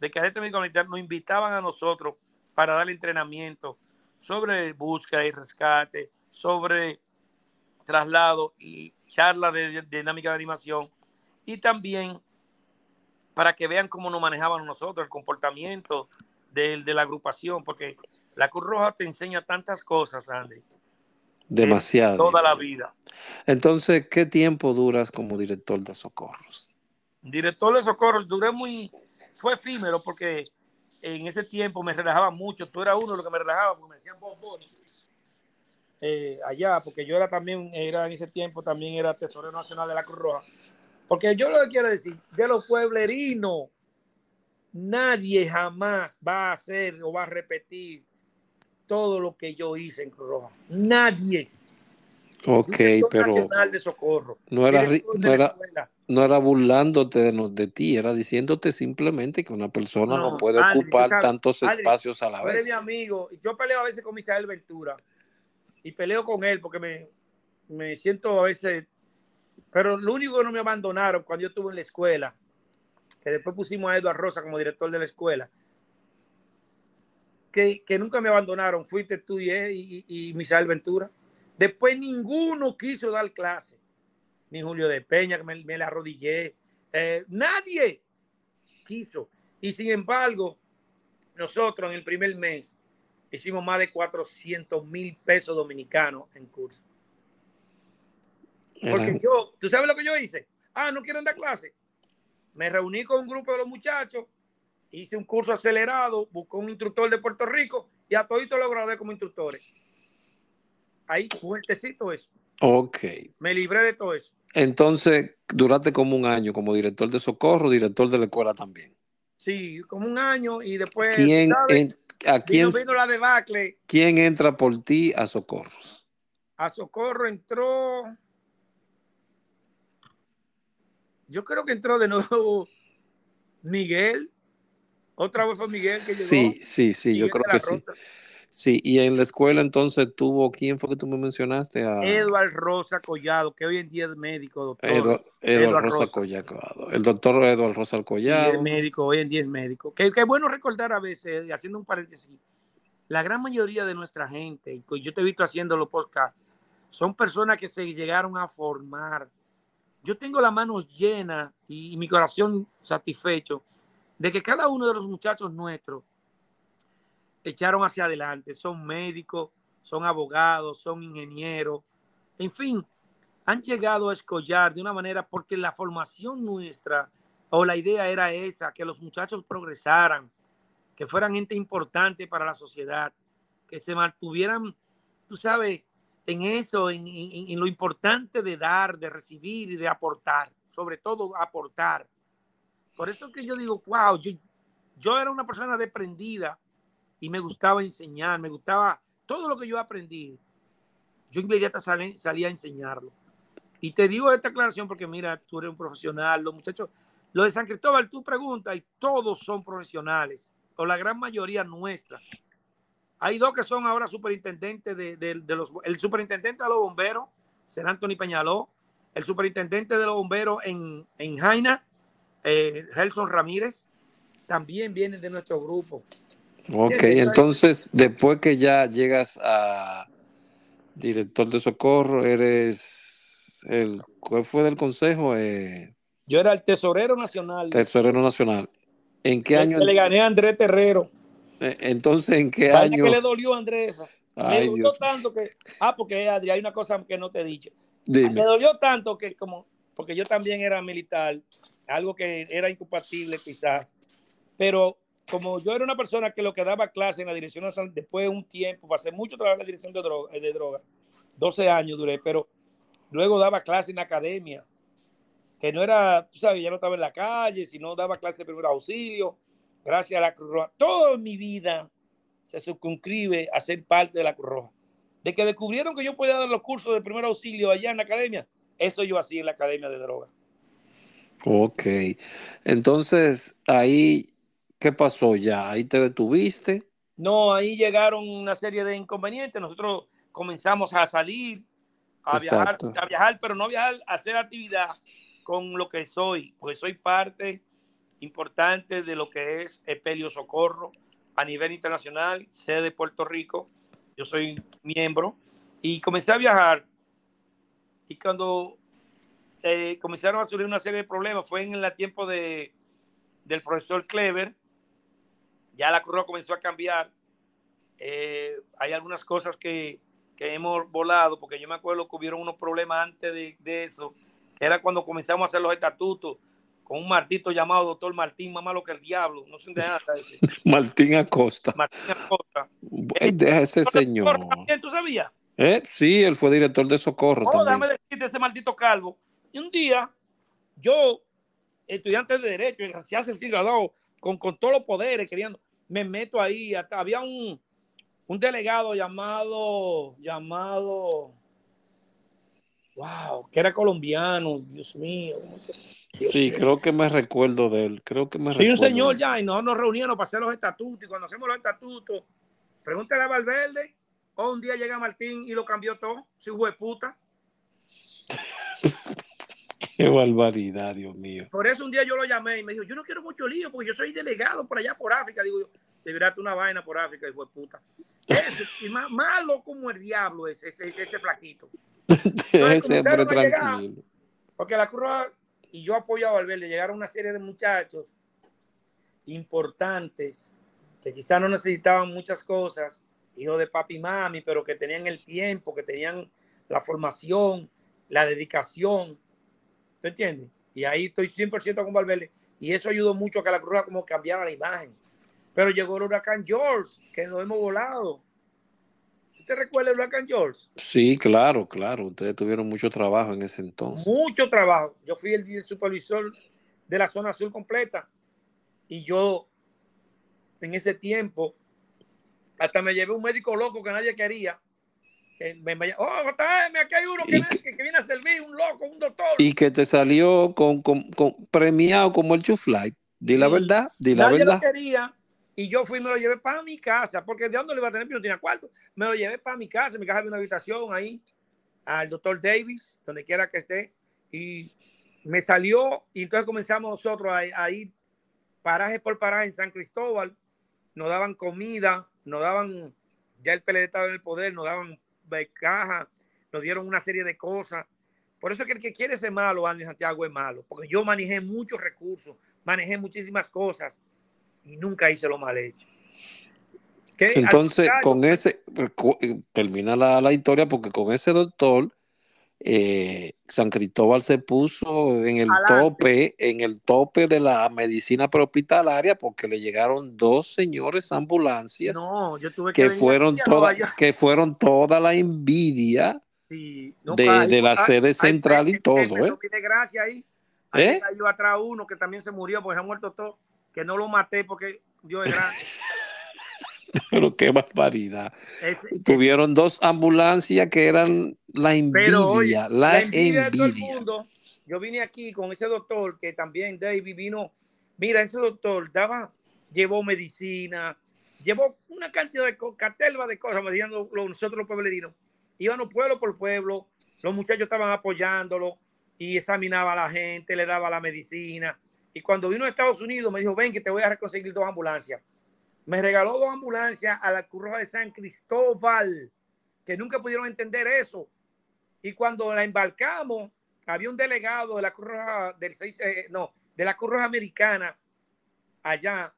de cadetes médicos adventistas, nos invitaban a nosotros para darle entrenamiento sobre búsqueda y rescate, sobre traslado y charla de, dinámica de animación, y también para que vean cómo nos manejaban nosotros, el comportamiento de, de la agrupación, porque la Cruz Roja te enseña tantas cosas, Andy. Demasiado. Toda la vida. Entonces, ¿qué tiempo duras como director de socorros? Director de socorros, duré muy, fue efímero porque en ese tiempo me relajaba mucho. Tú eras uno de los que me relajaba porque me decían eh, allá, porque yo era también, era en ese tiempo también era tesorero nacional de la Cruz Roja. Porque yo lo que quiero decir, de los pueblerinos, nadie jamás va a hacer o va a repetir todo lo que yo hice en Cruz Roja. Nadie. Ok, pero de socorro, no era, no era, no era burlándote de, de, ti, era diciéndote simplemente que una persona no, puede ocupar tantos espacios a la vez. mi amigo, yo peleo a veces con Misael Ventura y peleo con él porque me, me siento a veces, pero lo único que no me abandonaron cuando yo estuve en la escuela que después pusimos a Eduardo Rosa como director de la escuela, que, que nunca me abandonaron, fuiste tú y, y, y Misael Ventura. Después ninguno quiso dar clase, ni Julio de Peña, que me, me la arrodillé, eh, nadie quiso. Y sin embargo, nosotros en el primer mes hicimos más de 400 mil pesos dominicanos en curso. Porque yo, ¿tú sabes lo que yo hice? Ah, no quieren dar clase me reuní con un grupo de los muchachos, hice un curso acelerado, busqué un instructor de Puerto Rico y a todito lo gradué como instructores. Ahí, fuertecito eso. Ok. Me libré de todo eso. Entonces, duraste como un año como director de socorro, director de la escuela también. Sí, como un año y después. ¿Quién, ¿A quién vino, la debacle? ¿Quién entra por ti a socorros? A socorro entró yo creo que entró de nuevo Miguel. Otra vez fue Miguel que llegó. Sí, sí, sí, yo creo que sí. Sí, y en la escuela entonces tuvo, ¿quién fue que tú me mencionaste? A... Eduard Rosa Collado, que hoy en día es médico, doctor. Eduard, Rosa, Collado. El doctor Eduard Rosa Collado. es médico, hoy en día es médico. Que, es bueno recordar a veces, haciendo un paréntesis, la gran mayoría de nuestra gente, y yo te he visto haciendo los podcasts, son personas que se llegaron a formar yo tengo la mano llena y, mi corazón satisfecho de que cada uno de los muchachos nuestros echaron hacia adelante. Son médicos, son abogados, son ingenieros, en fin, han llegado a escollar de una manera porque la formación nuestra o la idea era esa, que los muchachos progresaran, que fueran gente importante para la sociedad, que se mantuvieran, tú sabes, en eso, en, lo importante de dar, de recibir y de aportar, sobre todo aportar. Por eso que yo digo, wow, yo, yo era una persona desprendida y me gustaba enseñar, me gustaba todo lo que yo aprendí. Yo inmediatamente salí, a enseñarlo. Y te digo esta aclaración porque mira, tú eres un profesional, los muchachos, lo de San Cristóbal, tú preguntas y todos son profesionales, o la gran mayoría nuestra. Hay dos que son ahora superintendentes de, los... El superintendente de los bomberos, Ser Anthony Peñaló. El superintendente de los bomberos en, en Jaina, eh, Gelson Ramírez, también viene de nuestro grupo. Ok, entonces después que ya llegas a director de socorro, eres el... ¿Cuál fue del consejo? Eh, Yo era el tesorero nacional. Tesorero nacional. ¿En qué año? le gané a Andrés Terrero. Eh, entonces, ¿en qué año? ¿Qué le dolió a Andrés? me dolió tanto que, ah, porque Adri, hay una cosa que no te he dicho. Me dolió tanto que como, porque yo también era militar, algo que era incompatible quizás, pero como yo era una persona que lo que daba clase en la dirección nacional, después de un tiempo, pasé mucho trabajo en la dirección de droga, de droga, 12 años duré, pero luego daba clase en academia, que no era, tú sabes, ya no estaba en la calle, sino daba clase de primer auxilio, gracias a la Cruz Roja. Toda mi vida se circunscribe a ser parte de la Cruz Roja. De que descubrieron que yo podía dar los cursos de primer auxilio allá en la academia, eso yo hacía en la academia de droga. Ok. Entonces, ahí, ¿qué pasó ya? ¿Ahí te detuviste? No, ahí llegaron una serie de inconvenientes. Nosotros comenzamos a salir, a viajar, a viajar, pero no viajar, a hacer actividad con lo que soy, porque soy parte importante de lo que es Epelio Socorro a nivel internacional, sede de Puerto Rico. Yo soy miembro y comencé a viajar. Y cuando eh, comenzaron a surgir una serie de problemas, fue en el tiempo de, del profesor Clever. Ya la curva comenzó a cambiar. Eh, hay algunas cosas que, que, hemos volado, porque yo me acuerdo que hubieron unos problemas antes de, de eso, que era cuando comenzamos a hacer los estatutos con un martito llamado doctor Martín, más malo que el diablo. No sé de nada. Martín Acosta. Martín Acosta. deja ese señor. ¿Tú sabías? ¿Eh? Sí, él fue director de Socorro. Oh, déjame decirte ese maldito calvo. Y un día, yo, estudiante de Derecho, se hace con, con todos los poderes, queriendo, me meto ahí. Hasta había un, un delegado llamado, llamado, wow, que era colombiano, Dios mío, ¿cómo se sí, creo que me recuerdo de él. Creo que me sí, un señor ya, y nosotros nos reuníamos para hacer los estatutos. Y cuando hacemos los estatutos, pregúntale a Valverde. O un día llega Martín y lo cambió todo. Si fue puta. Qué barbaridad, Dios mío. Por eso un día yo lo llamé y me dijo: Yo no quiero mucho lío porque yo soy delegado por allá por África. Digo yo, te una vaina por África y fue puta. y más malo como el diablo ese, ese, ese flaquito. Entonces, tranquilo. porque la cruz y yo apoyaba al Valverde, llegaron una serie de muchachos importantes que quizás no necesitaban muchas cosas, hijos de papi y mami, pero que tenían el tiempo, que tenían la formación, la dedicación. ¿Tú entiendes? Y ahí estoy 100% con Valverde. Y eso ayudó mucho a que la Cruz como cambiara la imagen. Pero llegó el huracán George, que nos hemos volado. ¿Usted recuerda el huracán George? Sí, claro, claro. Ustedes tuvieron mucho trabajo en ese entonces. Mucho trabajo. Yo fui el, supervisor de la zona azul completa y yo en ese tiempo hasta me llevé un médico loco que nadie quería. Que me, oh, aquí hay uno que, viene a servir, un loco, un doctor. Y que te salió con, premiado como el Chuflight. Di la verdad, di la nadie Lo quería y yo fui y me lo llevé para mi casa, porque de dónde le iba a tener, yo no tenía cuarto. Me lo llevé para mi casa, en mi casa había una habitación ahí, al doctor Davis, donde quiera que esté. Y me salió, y entonces comenzamos nosotros a, ir paraje por paraje en San Cristóbal. Nos daban comida, nos daban, ya el PLD estaba en el poder, nos daban caja, nos dieron una serie de cosas. Por eso que el que quiere ser malo, Andy Santiago, es malo, porque yo manejé muchos recursos, manejé muchísimas cosas y nunca hice lo mal hecho. Entonces, con ese, eh, termina la, historia porque con ese doctor, eh, San Cristóbal se puso en el tope, en el tope de la medicina prehospitalaria porque le llegaron dos señores ambulancias que, fueron toda, que fueron toda la envidia de, la sede central y todo. ¿eh? ahí. ¿Eh? Yo atrás uno que también se murió porque se ha muerto todo que no lo maté porque Dios es grande. Pero qué barbaridad. Tuvieron dos ambulancias que eran la envidia, la, envidia, De todo el mundo. Yo vine aquí con ese doctor que también David vino. Mira, ese doctor daba, llevó medicina, llevó una cantidad de catelva de cosas, me decían nosotros los pueblerinos. Íbamos pueblo por pueblo, los muchachos estaban apoyándolo y examinaba a la gente, le daba la medicina y cuando vino a Estados Unidos me dijo, ven que te voy a conseguir dos ambulancias. Me regaló dos ambulancias a la Cruz de San Cristóbal, que nunca pudieron entender eso. Y cuando la embarcamos, había un delegado de la Cruz del 6, eh, no, de la Cruz Americana allá,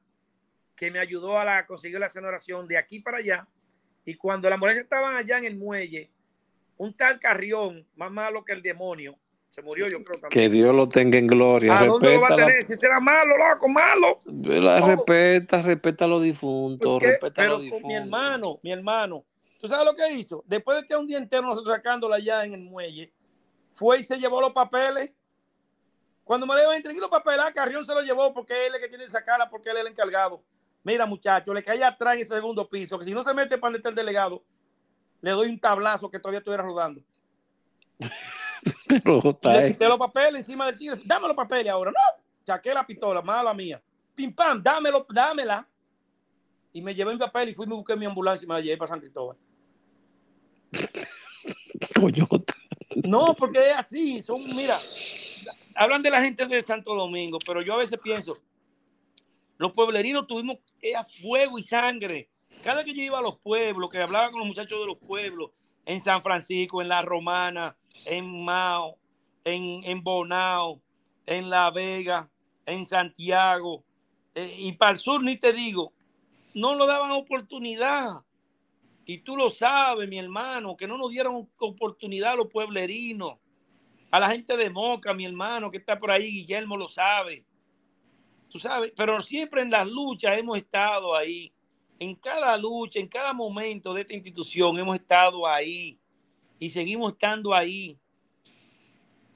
que me ayudó a la, conseguir la cenoración de aquí para allá. Y cuando las ambulancia estaban allá en el muelle, un tal Carrión, más malo que el demonio, se murió, yo creo también. Que Dios lo tenga en gloria. ¿A dónde lo va a tener? Si será malo, loco, malo. La respeta, respeta a los difuntos, respeta a los difuntos. Mi hermano, mi hermano, ¿tú sabes lo que hizo? Después de estar un día entero nosotros sacándola allá en el muelle, fue y se llevó los papeles. Cuando me le iba a entregar los papeles, a Carrión se los llevó porque él es el que tiene que sacarla, porque él es el encargado. Mira, muchacho, le caía atrás en ese segundo piso, que si no se mete para donde el delegado, le doy un tablazo que todavía estuviera rodando. Pero, le quité los papeles encima del tío. Dame los papeles ahora. No, saqué la pistola, mala mía. Pim pam, dámelo, dámela. Y me llevé mi papel y fui y me busqué mi ambulancia y me la llevé para San Cristóbal. Toyota. No, porque es así. Son, mira, hablan de la gente de Santo Domingo, pero yo a veces pienso, los pueblerinos tuvimos fuego y sangre. Cada que yo iba a los pueblos, que hablaba con los muchachos de los pueblos, en San Francisco, en La Romana, en Mao, en, en Bonao, en La Vega, en Santiago, eh, y para el sur ni te digo, no lo daban oportunidad. Y tú lo sabes, mi hermano, que no nos dieron oportunidad a los pueblerinos, a la gente de Moca, mi hermano, que está por ahí, Guillermo lo sabe. Tú sabes, pero siempre en las luchas hemos estado ahí. En cada lucha, en cada momento de esta institución hemos estado ahí y seguimos estando ahí.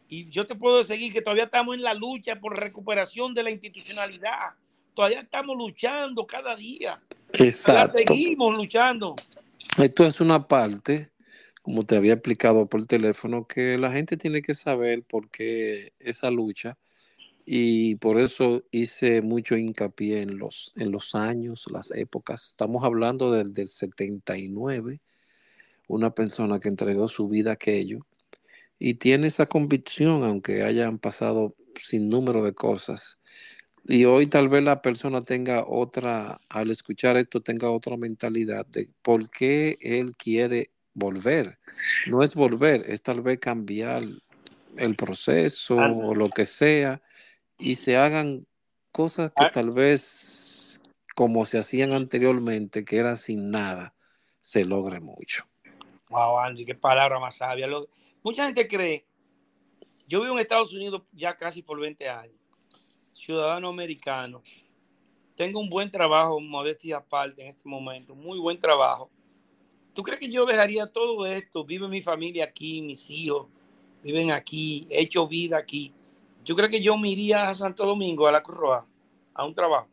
Y yo te puedo seguir que todavía estamos en la lucha por recuperación de la institucionalidad. Todavía estamos luchando cada día. Exacto. seguimos luchando. Esto es una parte, como te había explicado por teléfono, que la gente tiene que saber por qué esa lucha. Y por eso hice mucho hincapié en los, en los años, las épocas. Estamos hablando del, del 79 una persona que entregó su vida a aquello y tiene esa convicción, aunque hayan pasado sin número de cosas. Y hoy tal vez la persona tenga otra, al escuchar esto, tenga otra mentalidad de por qué él quiere volver. No es volver, es tal vez cambiar el proceso o lo que sea y se hagan cosas que tal vez como se hacían anteriormente, que era sin nada, se logre mucho. Wow, Andy, qué palabra más sabia. mucha gente cree, yo vivo en Estados Unidos ya casi por 20 años, ciudadano americano, tengo un buen trabajo, modestia aparte en este momento, muy buen trabajo. ¿Tú crees que yo dejaría todo esto? Vive mi familia aquí, mis hijos viven aquí, he hecho vida aquí. ¿Yo creo que yo me iría a Santo Domingo, a la Cruz a un trabajo?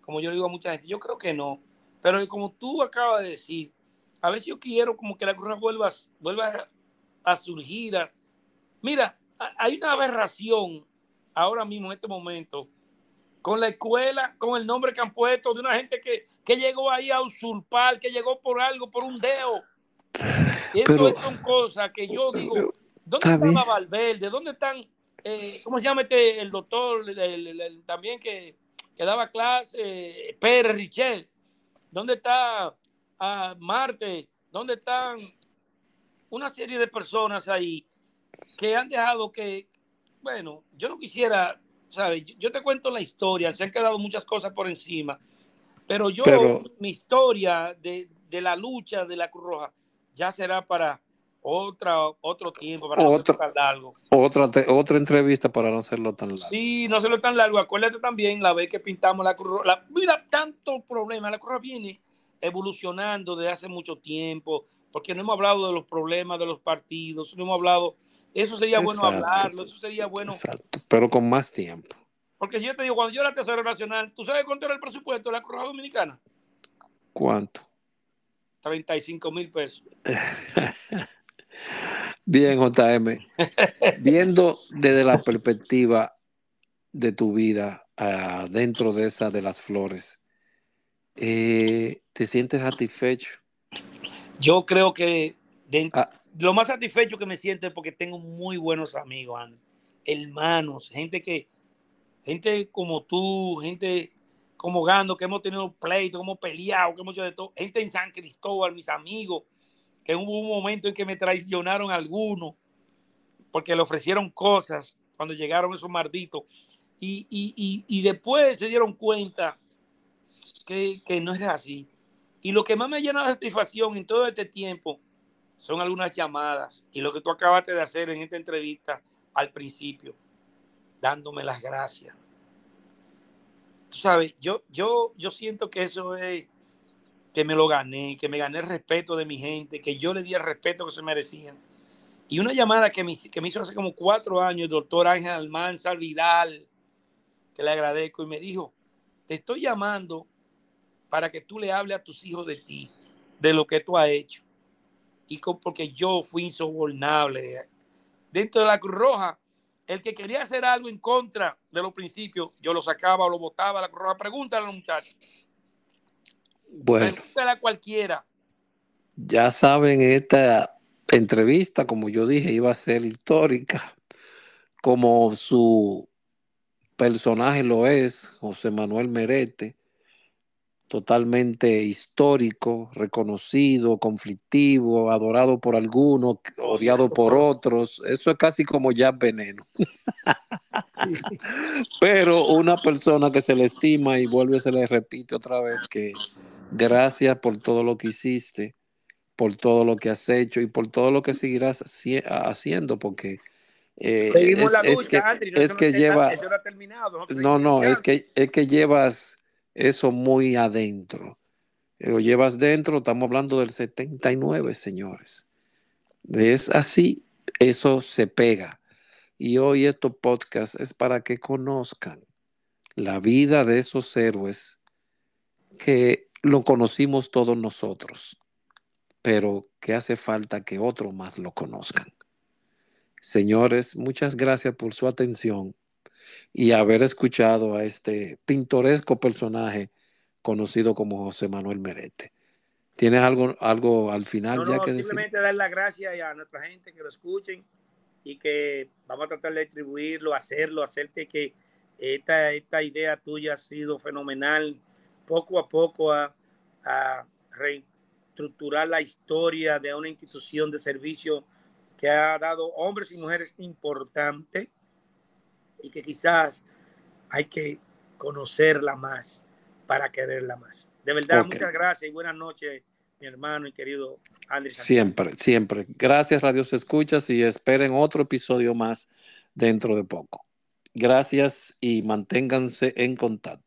Como yo digo a mucha gente, yo creo que no. Pero como tú acabas de decir, a veces yo quiero como que la cruz vuelva, vuelva a surgir. Mira, hay una aberración ahora mismo en este momento con la escuela, con el nombre que han puesto de una gente que, que llegó ahí a usurpar, que llegó por algo, por un dedo. Eso son cosas que yo digo, ¿dónde está Valverde? ¿Dónde están, eh, cómo se llama este, el doctor también que, que, daba clase, Pérez Richel? ¿Dónde está a Marte, ¿dónde están una serie de personas ahí que han dejado que, bueno, yo no quisiera, ¿sabes? Yo te cuento la historia, se han quedado muchas cosas por encima, pero yo, mi historia de, la lucha de la Cruz Roja ya será para otra, otro tiempo, para no tan largo. Otra, otra entrevista para no hacerlo tan largo. Sí, no hacerlo tan largo. Acuérdate también la vez que pintamos la Cruz Roja. mira, tanto problema. La Cruz Roja viene evolucionando desde hace mucho tiempo, porque no hemos hablado de los problemas de los partidos, no hemos hablado, eso sería bueno hablarlo, eso sería bueno. Exacto, pero con más tiempo. Porque yo te digo, cuando yo era Tesoro Nacional, ¿tú sabes cuánto era el presupuesto de la Cruz Dominicana? ¿Cuánto? 35 mil pesos. Bien, JM. Viendo desde la perspectiva de tu vida uh, dentro de esa de las flores, eh, ¿Te sientes satisfecho? Yo creo que ah. lo más satisfecho que me siento es porque tengo muy buenos amigos, hermanos, gente que, gente como tú, gente como Gando, que hemos tenido pleito, que hemos peleado, que hemos hecho de todo, gente en San Cristóbal, mis amigos, que hubo un momento en que me traicionaron algunos porque le ofrecieron cosas cuando llegaron esos malditos y después se dieron cuenta que, no es así. Y lo que más me llena de satisfacción en todo este tiempo son algunas llamadas y lo que tú acabaste de hacer en esta entrevista al principio, dándome las gracias. Tú sabes, yo, yo, yo siento que eso es que me lo gané, que me gané el respeto de mi gente, que yo le di el respeto que se merecían. Y una llamada que me, que me hizo hace como cuatro años el doctor Ángel Almanza Vidal, que le agradezco, y me dijo, te estoy llamando para que tú le hables a tus hijos de ti, de lo que tú has hecho. Y porque yo fui insobornable. Dentro de la Cruz Roja, el que quería hacer algo en contra de los principios, yo lo sacaba o lo botaba a la Cruz Roja. Pregúntale a los muchachos. Bueno. Pregúntale a cualquiera. Ya saben, esta entrevista, como yo dije, iba a ser histórica, como su personaje lo es, José Manuel Merete totalmente histórico, reconocido, conflictivo, adorado por algunos, odiado por otros. Eso es casi como ya veneno. Pero una persona que se le estima y vuelve, se le repite otra vez que gracias por todo lo que hiciste, por todo lo que has hecho y por todo lo que seguirás haciendo, porque... Eh, Seguimos la lucha, es que, lleva... no, no, es que, es que llevas eso muy adentro. Lo llevas dentro, estamos hablando del 79, señores. Es así, eso se pega. Y hoy estos podcast es para que conozcan la vida de esos héroes que lo conocimos todos nosotros, pero que hace falta que otros más lo conozcan. Señores, muchas gracias por su atención y haber escuchado a este pintoresco personaje conocido como José Manuel Merete. ¿Tienes algo, algo al final ya que simplemente dar las gracias a nuestra gente que lo escuchen y que vamos a tratar de distribuirlo, hacerlo, hacerte que esta, esta idea tuya ha sido fenomenal, poco a poco a, a reestructurar la historia de una institución de servicio que ha dado hombres y mujeres importantes y que quizás hay que conocerla más para quererla más. De verdad, muchas gracias y buenas noches, mi hermano y querido Andrés. Siempre, siempre. Gracias, Radio Se Escuchas, y esperen otro episodio más dentro de poco. Gracias y manténganse en contacto.